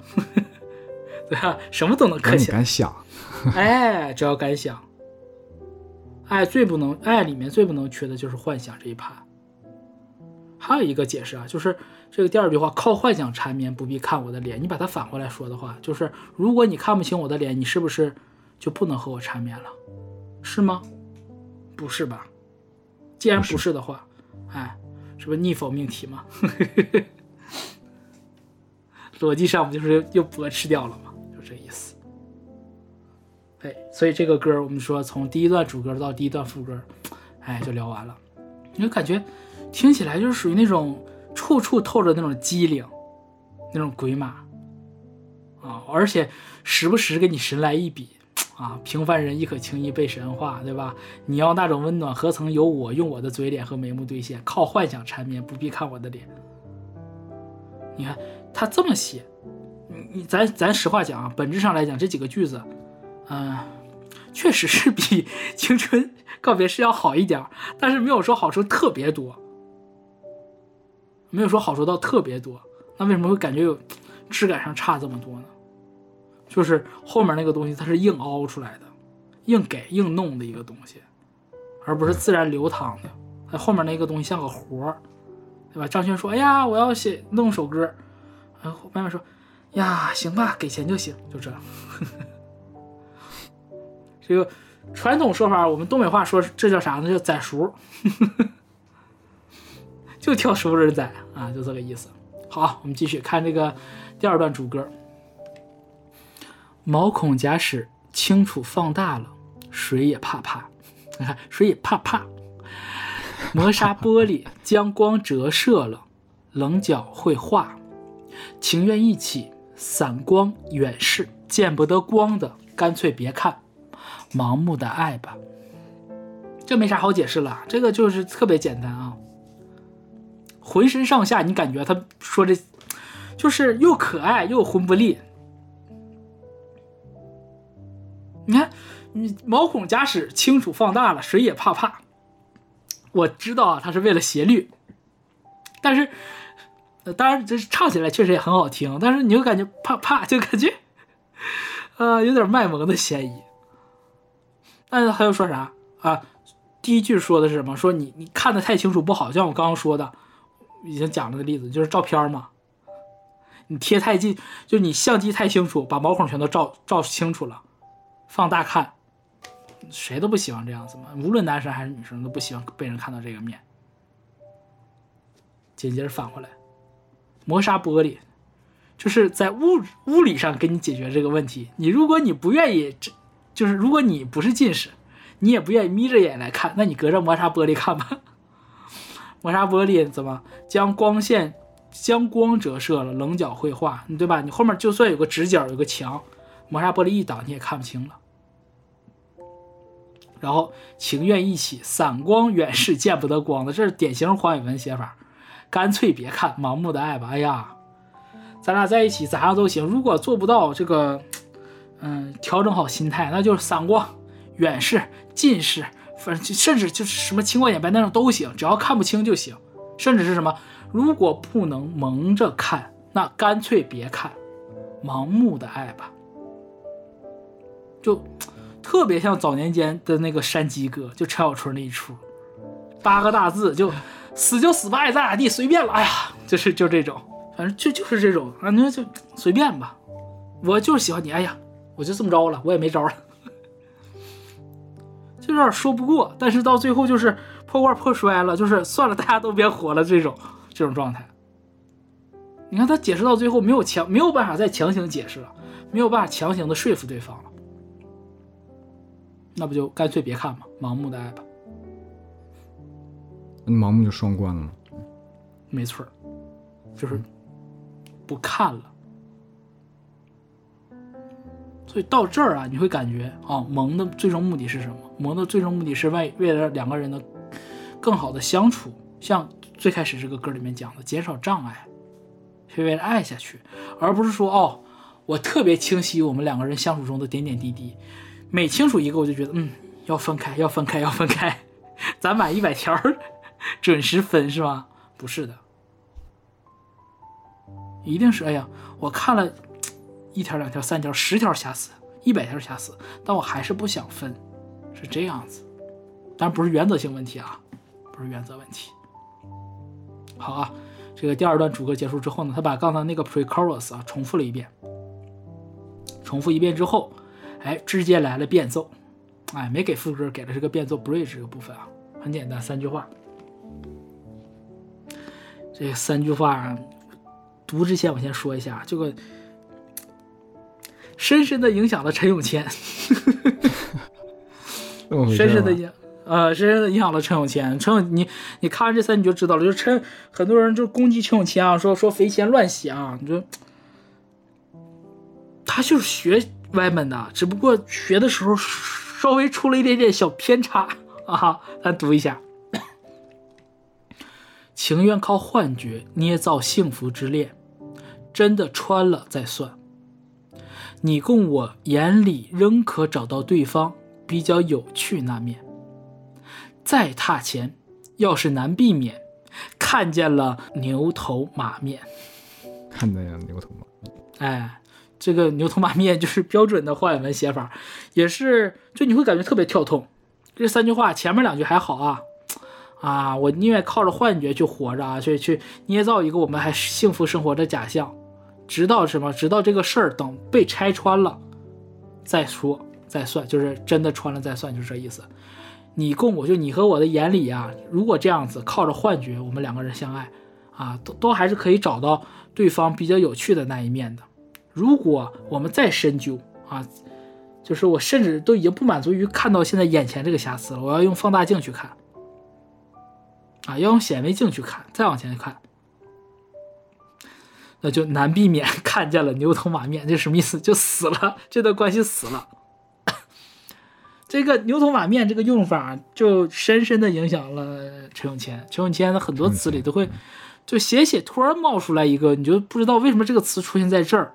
对吧？什么都能刻起来。敢想，哎，只要敢想，爱最不能爱里面最不能缺的就是幻想这一趴。还有一个解释啊，就是这个第二句话，靠幻想缠绵，不必看我的脸。你把它反过来说的话，就是如果你看不清我的脸，你是不是就不能和我缠绵了？是吗？不是吧？既然不是的话，哎，是不逆否命题嘛？逻辑上不就是又驳斥掉了吗？就这意思。对，所以这个歌我们说从第一段主歌到第一段副歌，哎，就聊完了。你就感觉听起来就是属于那种处处透着那种机灵，那种鬼马啊，而且时不时给你神来一笔啊，平凡人亦可轻易被神化，对吧？你要那种温暖，何曾有我用我的嘴脸和眉目兑现？靠幻想缠绵，不必看我的脸。你看他这么写，你你咱咱实话讲啊，本质上来讲这几个句子，嗯、确实是比《青春告别式》要好一点，但是没有说好处特别多，没有说好处到特别多。那为什么会感觉有质感上差这么多呢？就是后面那个东西它是硬凹出来的，硬给硬弄的一个东西，而不是自然流淌的。它后面那个东西像个活儿，对吧？张轩说：“哎呀，我要写弄首歌。”然后麦麦说：“呀，行吧，给钱就行。”就这样。这个传统说法，我们东北话说这叫啥呢？叫宰熟，就挑熟人宰啊，就这个意思。好，我们继续看这个第二段主歌。毛孔假使清楚放大了，水也怕怕，你 看水也怕怕。磨砂玻璃将光折射了，棱角会化。情愿一起散光远视，见不得光的干脆别看。盲目的爱吧。这没啥好解释了，这个就是特别简单啊。浑身上下你感觉他说这，就是又可爱又魂不吝。你看，你毛孔假使清楚放大了，谁也怕怕。我知道啊，他是为了斜率，但是，呃，当然这唱起来确实也很好听，但是你又感觉怕怕，就感觉，呃，有点卖萌的嫌疑。那他又说啥啊？第一句说的是什么？说你你看的太清楚不好，像我刚刚说的，已经讲了个例子，就是照片嘛。你贴太近，就你相机太清楚，把毛孔全都照照清楚了，放大看，谁都不希望这样子嘛。无论男生还是女生都不希望被人看到这个面。紧接着反过来，磨砂玻璃，就是在物物理上给你解决这个问题。你如果你不愿意，就是如果你不是近视。你也不愿意眯着眼来看，那你隔着磨砂玻璃看吧。磨砂玻璃怎么将光线将光折射了，棱角绘画，对吧？你后面就算有个直角，有个墙，磨砂玻璃一挡，你也看不清了。然后情愿一起，散光远视见不得光的，这是典型黄伟文写法。干脆别看，盲目的爱吧。哎呀，咱俩在一起咋样都行。如果做不到这个，嗯，调整好心态，那就是散光、远视。近视，反正甚至就是什么青光眼白那种都行，只要看不清就行。甚至是什么，如果不能蒙着看，那干脆别看，盲目的爱吧。就特别像早年间的那个山鸡哥，就陈小春那一出，八个大字就死就死吧，爱咋咋地，随便了。哎呀，就是就这种，反正就就是这种，反正就随便吧。我就是喜欢你，哎呀，我就这么着了，我也没招了。就有点说不过，但是到最后就是破罐破摔了，就是算了，大家都别活了这种这种状态。你看他解释到最后没有强没有办法再强行解释了，没有办法强行的说服对方了，那不就干脆别看嘛，盲目的爱吧。那盲目就双关了吗？没错就是不看了。所以到这儿啊，你会感觉啊，萌的最终目的是什么？萌的最终目的是为为了两个人的更好的相处，像最开始这个歌里面讲的，减少障碍，是为了爱下去，而不是说哦，我特别清晰我们两个人相处中的点点滴滴，每清楚一个我就觉得嗯，要分开，要分开，要分开，咱满一百条准时分是吧？不是的，一定是哎呀，我看了。一条、两条、三条、十条瑕疵，一百条瑕疵，但我还是不想分，是这样子。但不是原则性问题啊，不是原则问题。好啊，这个第二段主歌结束之后呢，他把刚才那个 pre-chorus 啊重复了一遍，重复一遍之后，哎，直接来了变奏，哎，没给副歌，给了这个变奏 bridge 这个部分啊，很简单，三句话。这三句话读之前我先说一下这个。深深的影响了陈永谦，深深的影，呃，深深的影响了陈永谦。陈永，你你看完这三你就知道了，就陈很多人就攻击陈永谦啊，说说肥谦乱写啊，你说他就是学歪门的，只不过学的时候稍微出了一点点小偏差啊。咱读一下，情愿靠幻觉捏造幸福之恋，真的穿了再算。你供我眼里仍可找到对方比较有趣那面，再踏前，要是难避免，看见了牛头马面，看见了牛头马面，哎，这个牛头马面就是标准的花语文写法，也是就你会感觉特别跳痛。这三句话前面两句还好啊，啊，我宁愿靠着幻觉去活着啊，去去捏造一个我们还幸福生活的假象。直到什么？直到这个事儿等被拆穿了，再说再算，就是真的穿了再算，就是这意思。你供我就你和我的眼里啊，如果这样子靠着幻觉，我们两个人相爱啊，都都还是可以找到对方比较有趣的那一面的。如果我们再深究啊，就是我甚至都已经不满足于看到现在眼前这个瑕疵了，我要用放大镜去看啊，要用显微镜去看，再往前看。那就难避免 看见了牛头马面，这什么意思？就死了，这段关系死了。这个牛头马面这个用法，就深深的影响了陈永谦。陈永谦的很多词里都会，就写写突然冒出来一个，你就不知道为什么这个词出现在这儿。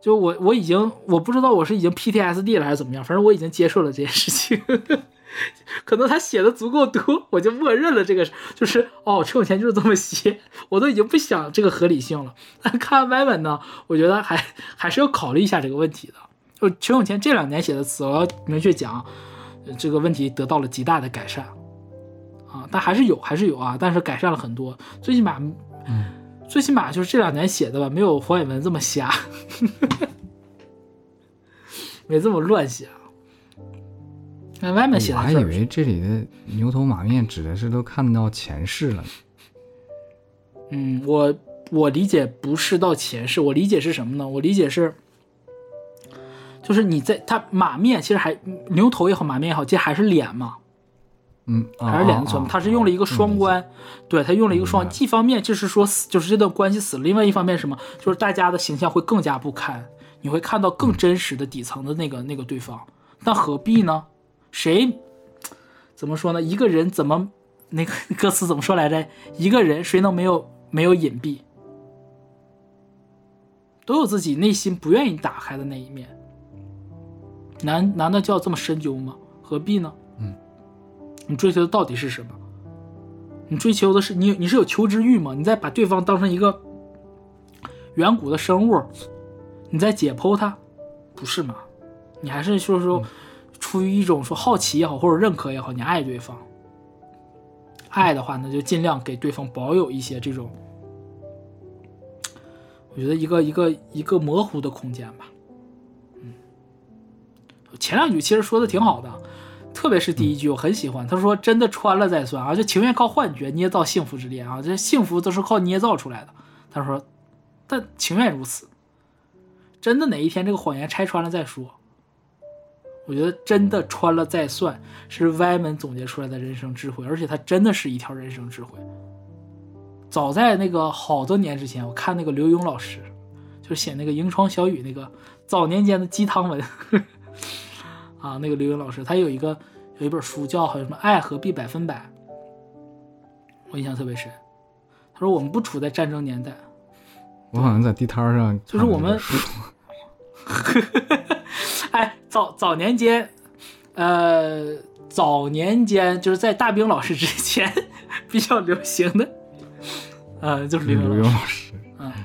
就我我已经我不知道我是已经 PTSD 了还是怎么样，反正我已经接受了这件事情。可能他写的足够多，我就默认了这个，就是哦，陈永谦就是这么写，我都已经不想这个合理性了。但看歪文呢，我觉得还还是要考虑一下这个问题的。就陈永谦这两年写的词，我要明确讲，这个问题得到了极大的改善啊，但还是有，还是有啊，但是改善了很多，最起码，嗯最起码就是这两年写的吧，没有黄伟文这么瞎，没这么乱写。那外面写的我还以为这里的牛头马面指的是都看到前世了。嗯，我我理解不是到前世，我理解是什么呢？我理解是，就是你在他马面，其实还牛头也好，马面也好，其实还是脸嘛，嗯，还是两个存嘛。他是用了一个双关，对他用了一个双，一方面就是说死，就是这段关系死了；，另外一方面什么？就是大家的形象会更加不堪，你会看到更真实的底层的那个那个对方。那何必呢？谁怎么说呢？一个人怎么那个歌词怎么说来着？一个人谁能没有没有隐蔽？都有自己内心不愿意打开的那一面。难难道就要这么深究吗？何必呢？嗯，你追求的到底是什么？你追求的是你你是有求知欲吗？你在把对方当成一个远古的生物，你在解剖它，不是吗？你还是说说出于一种说好奇也好，或者认可也好，你爱对方。爱的话，那就尽量给对方保有一些这种，我觉得一个一个一个模糊的空间吧。嗯，前两句其实说的挺好的，特别是第一句我很喜欢。他说：“真的穿了再算啊，就情愿靠幻觉捏造幸福之恋啊，这幸福都是靠捏造出来的。”他说：“但情愿如此，真的哪一天这个谎言拆穿了再说。”我觉得真的穿了再算是歪门总结出来的人生智慧，而且它真的是一条人生智慧。早在那个好多年之前，我看那个刘墉老师，就是写那个《萤窗小雨》那个早年间的鸡汤文啊，那个刘云老师他有一个有一本书叫好像什么《爱和必百分百》，我印象特别深。他说我们不处在战争年代，我好像在地摊上就是我们看过这本书 哎，早早年间，呃，早年间就是在大兵老师之前 比较流行的，呃，就是刘刘墉墉老师。老师，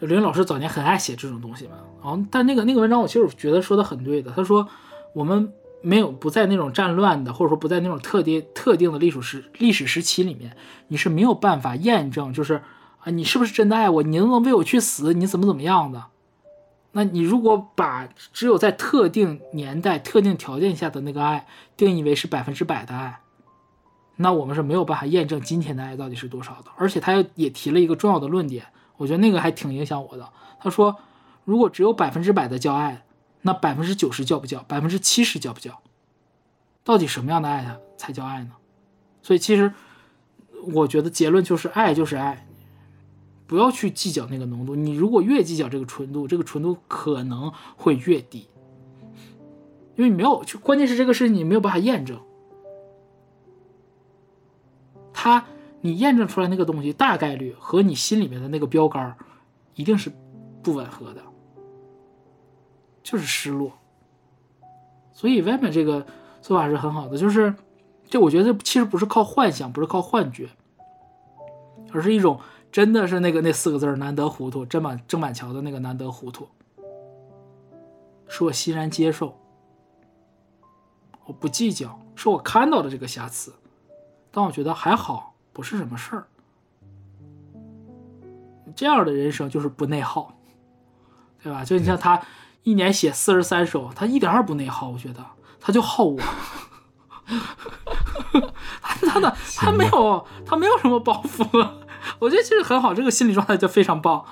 就刘云老师早年很爱写这种东西嘛。然后，但那个那个文章，我其实我觉得说的很对的。他说，我们没有不在那种战乱的，或者说不在那种特定特定的历史时历史时期里面，你是没有办法验证，就是啊，你是不是真的爱我？你能不能为我去死？你怎么怎么样的？那你如果把只有在特定年代、特定条件下的那个爱定义为是百分之百的爱，那我们是没有办法验证今天的爱到底是多少的。而且他也提了一个重要的论点，我觉得那个还挺影响我的。他说，如果只有百分之百的叫爱，那百分之九十叫不叫？百分之七十叫不叫？到底什么样的爱才才叫爱呢？所以其实我觉得结论就是爱就是爱，不要去计较那个浓度。你如果越计较这个纯度，这个纯度可能会越低，因为你没有，就关键是这个事情你没有办法验证。它你验证出来那个东西，大概率和你心里面的那个标杆一定是不吻合的，就是失落。所以外面这个做法是很好的，就是这我觉得其实不是靠幻想，不是靠幻觉，而是一种真的是那个那四个字儿难得糊涂，郑板郑板桥的那个难得糊涂，是我欣然接受，我不计较，是我看到了这个瑕疵，但我觉得还好，不是什么事儿。这样的人生就是不内耗，对吧？就你像他一年写四十三首，他一点儿也不内耗，我觉得他就耗我。他他的 他没有他没有什么包袱，我觉得其实很好，这个心理状态就非常棒，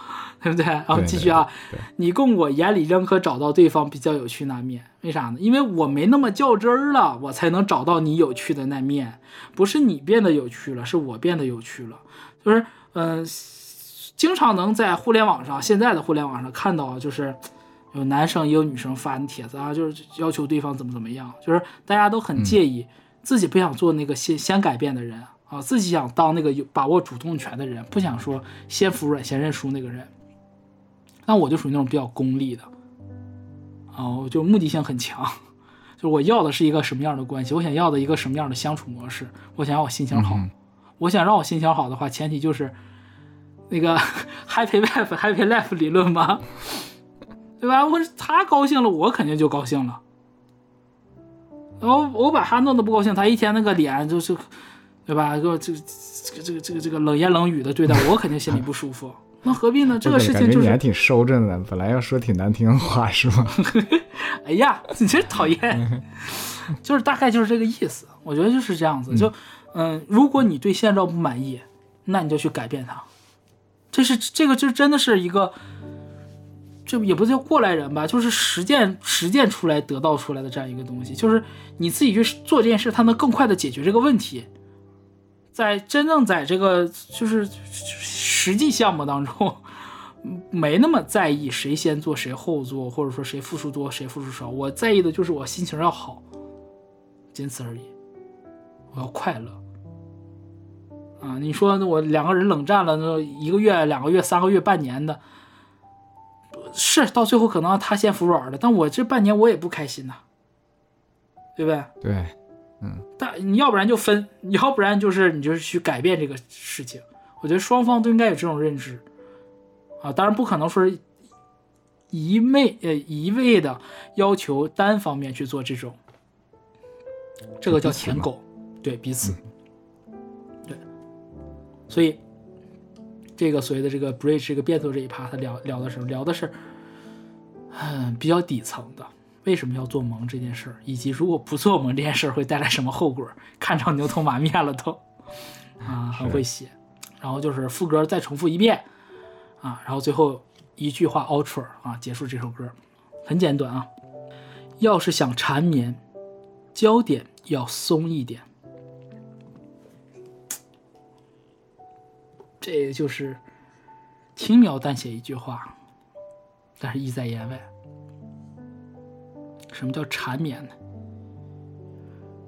对不对？然后继续啊对对，你供我眼里仍可找到对方比较有趣那面，为啥呢？因为我没那么较真儿了，我才能找到你有趣的那面，不是你变得有趣了，是我变得有趣了。就是嗯、经常能在互联网上，现在的互联网上看到，就是有男生也有女生发的帖子啊，就是要求对方怎么怎么样，就是大家都很介意，自己不想做那个先先改变的人啊，自己想当那个有把握主动权的人，不想说先服软先认输那个人。那我就属于那种比较功利的，啊，我就目的性很强，就是我要的是一个什么样的关系，我想要的一个什么样的相处模式，我想要我心情好，嗯我想让我心情好的话，前提就是那个 happy life happy life 理论嘛，对吧？我他高兴了，我肯定就高兴了。然后我把他弄得不高兴，他一天那个脸就是，对吧？给我这个这个这个这个这个冷言冷语的对待我，肯定心里不舒服。那何必呢？这个事情就是，感觉你还挺收着的，本来要说挺难听的话是吗？哎呀，你真讨厌，就是大概就是这个意思。我觉得就是这样子。就嗯，如果你对现状不满意，那你就去改变它。这是这个就真的是一个，这也不叫过来人吧，就是实践实践出来得到出来的这样一个东西，就是你自己去做这件事，它能更快的解决这个问题。在真正在这个就是实际项目当中，没那么在意谁先做谁后做，或者说谁付出多谁付出少。我在意的就是我心情要好，仅此而已。我要快乐。啊，你说我两个人冷战了，那一个月、两个月、三个月、半年的，是到最后可能他先服软了，但我这半年我也不开心呐，对不对？对，嗯但你要不然就分，你要不然就是你就是去改变这个事情。我觉得双方都应该有这种认知啊，当然不可能说是一昧呃一味的要求单方面去做这种，这个叫舔狗，对彼此，对，所以这个所谓的这个 bridge 这个变奏这一趴，他聊聊的是聊的是，嗯，比较底层的。为什么要做萌这件事儿，以及如果不做萌这件事儿会带来什么后果？看着牛头马面了都，啊，很会写。然后就是副歌再重复一遍，啊，然后最后一句话 ultra 啊，结束这首歌，很简短啊。要是想缠绵，焦点要松一点，这就是轻描淡写一句话，但是意在言外。什么叫缠绵呢？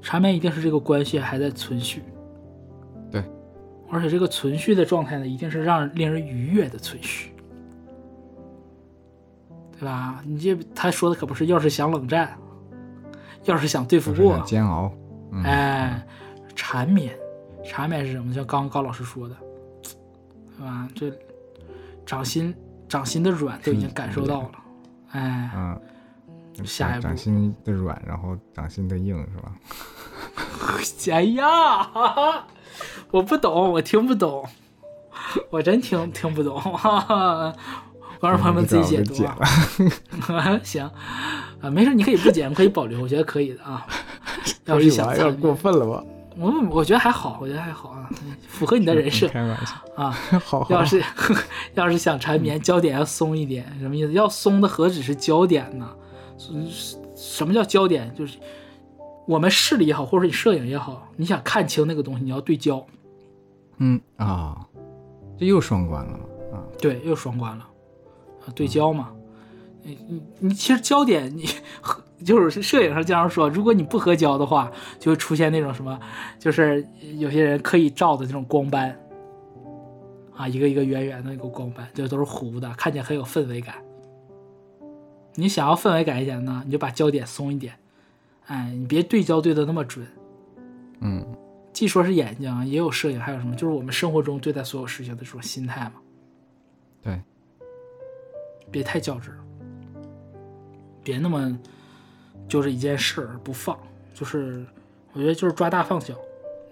缠绵一定是这个关系还在存续，对，而且这个存续的状态呢，一定是让令人愉悦的存续，对吧？你这他说的可不是，要是想冷战，要是想对付过煎熬。嗯，哎，缠绵，缠绵是什么？像刚刚高老师说的，对吧？这掌心掌心的软都已经感受到了，哎，嗯，下一步掌心的软，然后掌心的硬是吧？哎呀，哈哈，我不懂，我听不懂，我真听听不懂，哈哈。观众朋友们自己解读我啊。行，啊，没事，你可以不剪，可以保留，我觉得可以的啊。要是想点过分了吧？我我觉得还好，我觉得还好啊，符合你的人设 开玩笑，啊。好好要是 要是想缠绵，焦点要松一点，什么意思？要松的何止是焦点呢？是什么叫焦点？就是我们视力也好，或者说你摄影也好，你想看清那个东西，你要对焦。嗯啊，这又双关了啊！对，又双关了啊，对焦嘛。你你你，其实焦点你和就是摄影上经常说，如果你不合焦的话，就会出现那种什么，就是有些人刻意照的那种光斑啊，一个一个圆圆的那个光斑，就都是糊的，看起来很有氛围感。你想要氛围感一点呢，你就把焦点松一点，哎，你别对焦对的那么准。嗯，既说是眼睛啊，也有摄影，还有什么？就是我们生活中对待所有事情的这种心态嘛。对，别太较真，别那么就是一件事儿不放，就是我觉得就是抓大放小。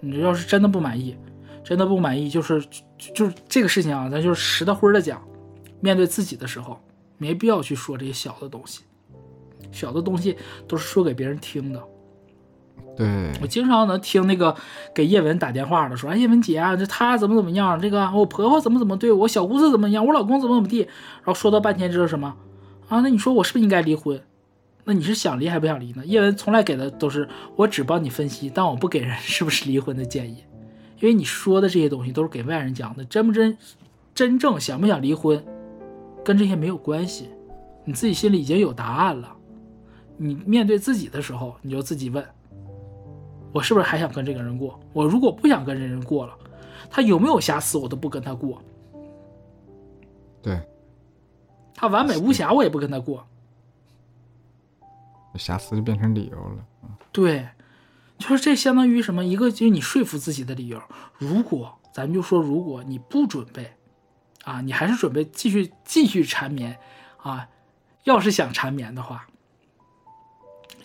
你要是真的不满意，真的不满意，就是就就是这个事情啊，咱就是实的灰的讲，面对自己的时候，没必要去说这些小的东西，小的东西都是说给别人听的。对，我经常能听那个给叶文打电话的说，哎，叶文姐啊，这她怎么怎么样，这个我婆婆怎么怎么对我，小姑子怎么样，我老公怎么怎么地，然后说到半天知道什么啊？那你说我是不是应该离婚？那你是想离还不想离呢？叶文从来给的都是我只帮你分析，但我不给人是不是离婚的建议，因为你说的这些东西都是给外人讲的，真不真真正想不想离婚，跟这些没有关系。你自己心里已经有答案了。你面对自己的时候，你就自己问：我是不是还想跟这个人过？我如果不想跟这人过了，他有没有瑕疵，我都不跟他过。对，他完美无瑕，我也不跟他过。瑕疵就变成理由了。对，就是这相当于什么？一个就是你说服自己的理由。如果咱们就说，如果你不准备，啊，你还是准备继续继续缠绵，啊，要是想缠绵的话，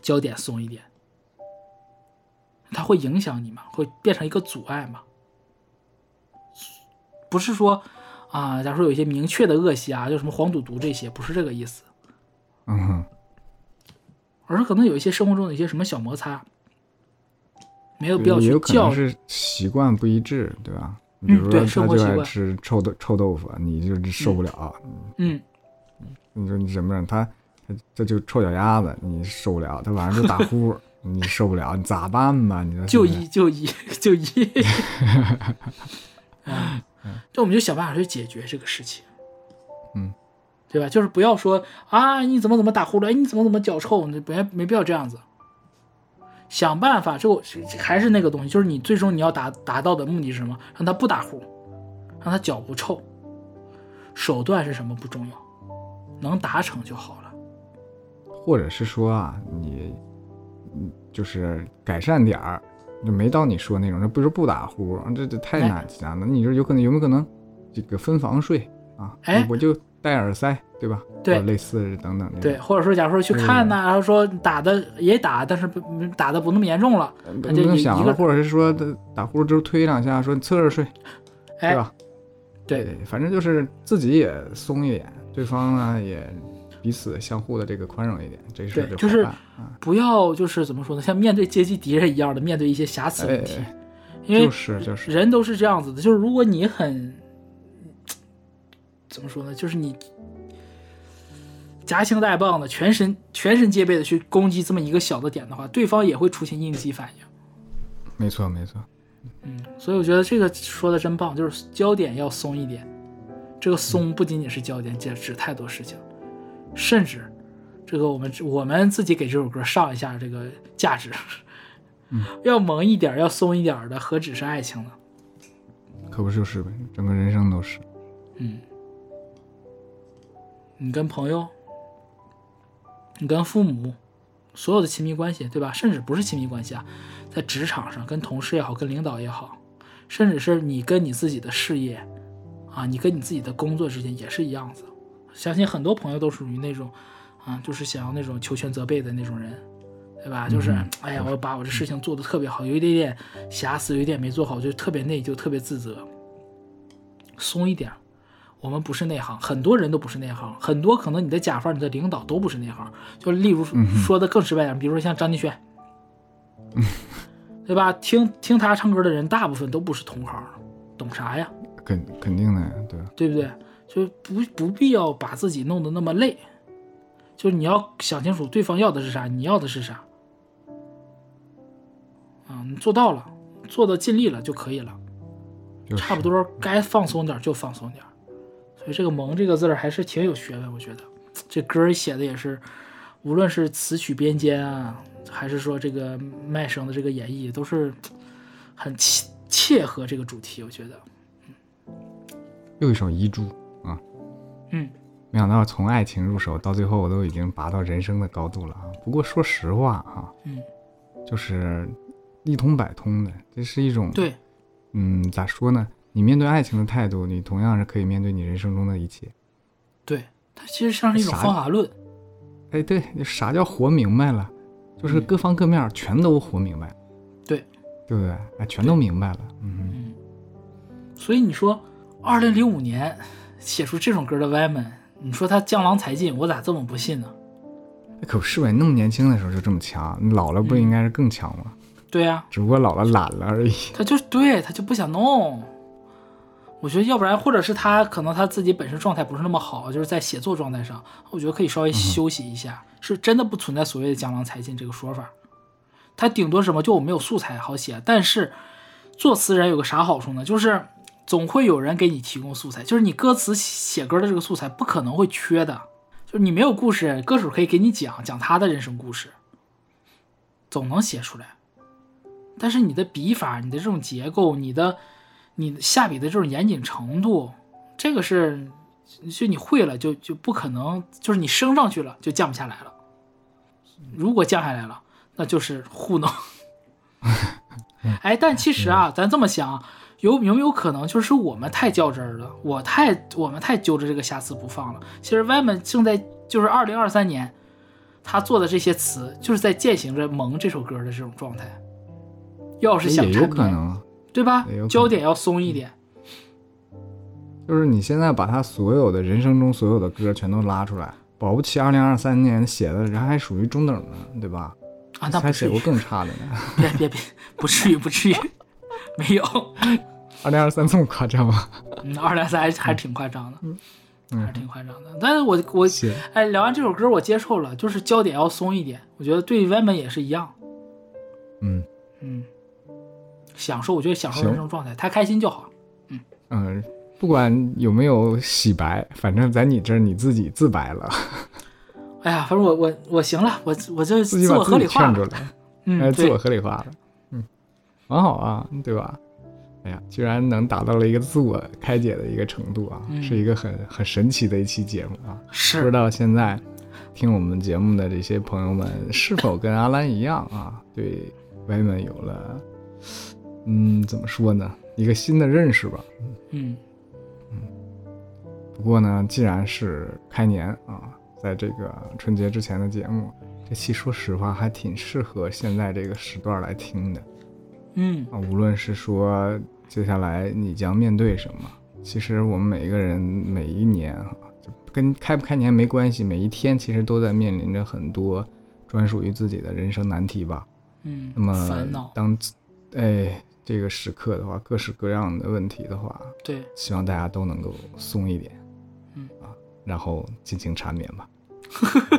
焦点松一点，它会影响你吗？会变成一个阻碍吗？不是说啊，假如说有一些明确的恶习啊，就什么黄赌毒这些，不是这个意思，嗯哼，而是可能有一些生活中的一些什么小摩擦，没有必要去也有可教是习惯不一致，对吧？比如说他就爱生活习惯吃臭豆臭豆腐，你就受不了，嗯，你说你忍不忍？他他这就臭脚丫子，你受不了；他晚上就打呼，你受不了，你咋办吧？你说就是不是医就医就医，嗯，这我们就想办法去解决这个事情，嗯，对吧？就是不要说啊，你怎么怎么打呼噜，哎，你怎么怎么脚臭，你没没必要这样子。想办法，这我还是那个东西，就是你最终你要达达到的目的是什么？让他不打呼，让他脚不臭。手段是什么不重要，能达成就好了。或者是说啊，你嗯就是改善点儿，就没到你说那种，那不是不打呼，这这太难难讲了。你说有可能有没有可能这个分房睡啊？哎我就戴耳塞，对吧？对类似等等的。对，或者说，假如说去看呢、然后说打的也打，但是不打的不那么严重了，不能想了，或者是说打呼噜之后推两下，说你侧着睡，对哎，吧？对对，反正就是自己也松一点，对方呢也彼此相互的这个宽容一点，这事儿对就是。不要就是怎么说呢，像面对阶级敌人一样的面对一些瑕疵问题，哎因为就是就是，人都是这样子的，就是如果你很怎么说呢，就是你夹枪带棒的，全身全身戒备的去攻击这么一个小的点的话，对方也会出现应激反应。没错没错，嗯，所以我觉得这个说的真棒，就是焦点要松一点。这个松不仅仅是焦点，指指太多事情，甚至这个我们我们自己给这首歌上一下这个价值，嗯，要萌一点，要松一点的，何止是爱情呢？可不就是呗，整个人生都是。嗯，你跟朋友，你跟父母，所有的亲密关系，对吧？甚至不是亲密关系啊，在职场上跟同事也好，跟领导也好，甚至是你跟你自己的事业，啊，你跟你自己的工作之间也是一样子。相信很多朋友都属于那种，啊，就是想要那种求全责备的那种人，对吧？就是，嗯哎呀，我把我这事情做得特别好，有一点点瑕疵，有一点没做好，就特别内疚，特别自责。松一点，我们不是内行，很多人都不是内行，很多可能你的甲方、你的领导都不是内行。就例如说的更直白点，比如说像张敬轩，对吧？听听他唱歌的人，大部分都不是同行，懂啥呀？肯肯定的呀，对？对不对？就不不必要把自己弄得那么累，就是你要想清楚对方要的是啥，你要的是啥。啊，你做到了，做的尽力了就可以了。就是差不多该放松点就放松点儿。所以这个“萌”这个字儿还是挺有学问，我觉得这歌写的也是，无论是词曲编监啊，还是说这个麦声的这个演绎，都是很切切合这个主题。我觉得，又一首遗珠啊，嗯，没想到从爱情入手，到最后我都已经拔到人生的高度了啊。不过说实话啊，嗯，就是一通百通的，这是一种对，嗯，咋说呢？你面对爱情的态度，你同样是可以面对你人生中的一切。对，它其实像是一种方法论。哎，对，啥叫活明白了？就是各方各面全都活明白，对，对不对？哎，全都明白了。嗯，嗯，所以你说，二零零五年写出这种歌的歪门，你说他江郎才尽，我咋这么不信呢？可不是呗，那么年轻的时候就这么强，你老了不应该是更强吗？对呀、只不过老了懒了而已。他就对他就不想弄。我觉得要不然，或者是他可能他自己本身状态不是那么好，就是在写作状态上，我觉得可以稍微休息一下。是真的不存在所谓的江郎才尽这个说法，他顶多什么就我没有素材好写。但是作词人有个啥好处呢？就是总会有人给你提供素材，就是你歌词写歌的这个素材不可能会缺的。就就是你没有故事，歌手可以给你讲讲他的人生故事，总能写出来。但是你的笔法、你的这种结构、你的你下笔的这种严谨程度，这个是就你会了就就不可能，就是你升上去了就降不下来了。如果降下来了，那就是糊弄。哎，但其实啊，咱这么想，有有没有可能就是我们太较真儿了，我太我们太揪着这个瑕疵不放了？其实 Y 们正在就是二零二三年，他做的这些词，就是在践行着《萌》这首歌的这种状态。要是想也有，可能，对吧？焦点要松一点。就是你现在把他所有的人生中所有的歌全都拉出来，保不齐二零二三年写的人还属于中等呢，对吧？啊，那还写过更差的呢。别别别，不至于 不至于，没有。二零二三这么夸张吗？嗯，二零二三还还挺夸张的，嗯还是嗯，挺夸张的。但是我我写哎，聊完这首歌我接受了，就是焦点要松一点。我觉得对外面也是一样，嗯嗯，享受，我觉得享受行人生状态，他开心就好。嗯嗯，不管有没有洗白，反正在你这儿你自己自白了，哎呀，反正我我我行了，我我就自我把合理化了。嗯，哎，自我，合理化了，嗯，蛮好啊，对吧？哎呀，居然能达到了一个自我开解的一个程度啊，嗯是一个很很神奇的一期节目啊！是不知，道现在听我们节目的这些朋友们是否跟阿兰一样啊，对 Y 们有了，嗯，怎么说呢，一个新的认识吧。嗯嗯不过呢，既然是开年啊，在这个春节之前的节目，这期说实话还挺适合现在这个时段来听的。嗯啊，无论是说接下来你将面对什么，其实我们每一个人每一年啊，就跟开不开年没关系，每一天其实都在面临着很多专属于自己的人生难题吧。嗯，那么，当自哎这个时刻的话，各式各样的问题的话，对，希望大家都能够松一点，嗯啊，然后尽情缠绵吧。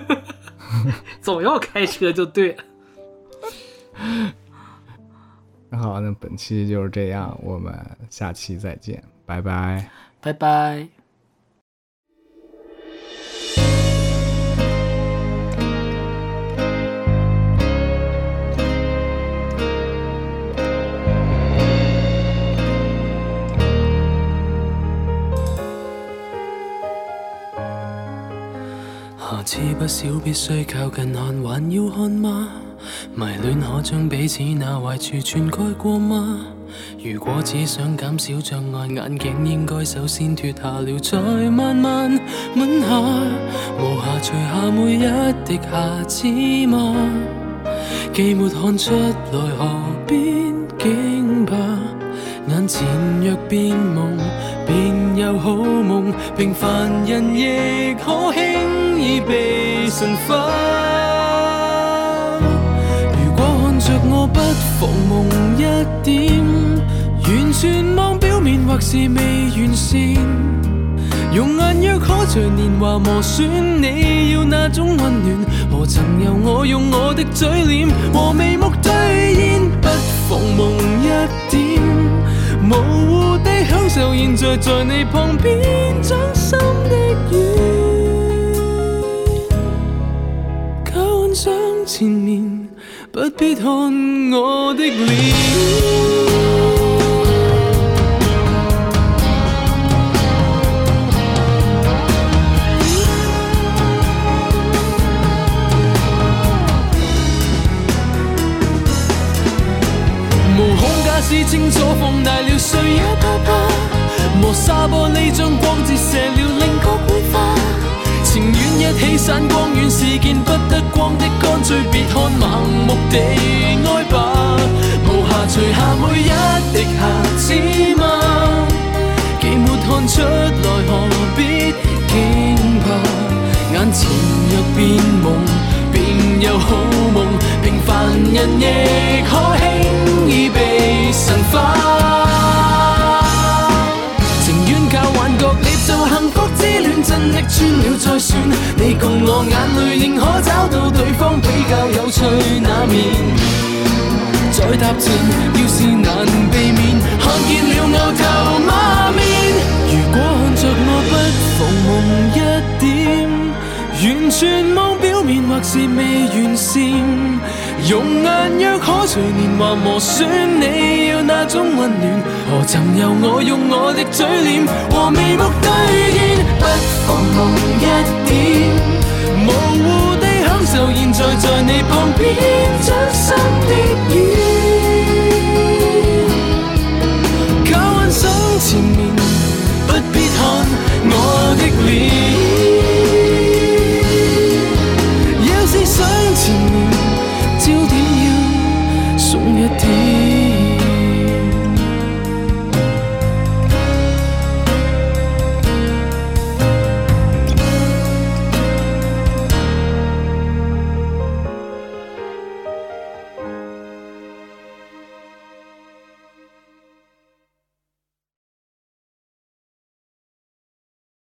总要开车就对了。那 好，那本期就是这样，我们下期再见，拜拜。拜拜。下次不少必須靠近看，還要看嗎？迷戀可將彼此那壞處全蓋過嗎？如果只想減少障礙，眼鏡應該首先脱下了，再慢慢吻下，無暇除下每一滴瑕疵嗎？既沒看出來，何必驚怕？眼前若變夢，便有好夢。平凡人亦可已被神化。如果看着我不妨梦一点，完全望表面或是未完善。用眼若可像年华磨损，你要那种温暖，何曾由我用我的嘴脸和眉目兌現？不妨梦一点，模糊地享受现在在你旁边掌心的雨，想前面，不必看我的臉。無孔假使清楚放大了，誰也不怕。磨砂玻璃將光折射了，令角會花。情願一起散光遠是见不得光的，乾脆別看盲目地愛吧。無暇除下每一滴瑕疵嗎？既沒看出來，何必惊怕？眼前若變夢，便有好夢。平凡人亦可輕易被神化。算了再算，你共我眼泪仍可找到对方比较有趣那面。再搭前，要是难避免，看见了牛头马面。如果看着我不逢红一点，完全望表面或是未完善。容颜若可随年华磨损，你要那种温暖，何曾由我用我的嘴脸和眉目对现？不同一点，模糊地享受现在在你旁边，掌心的雨。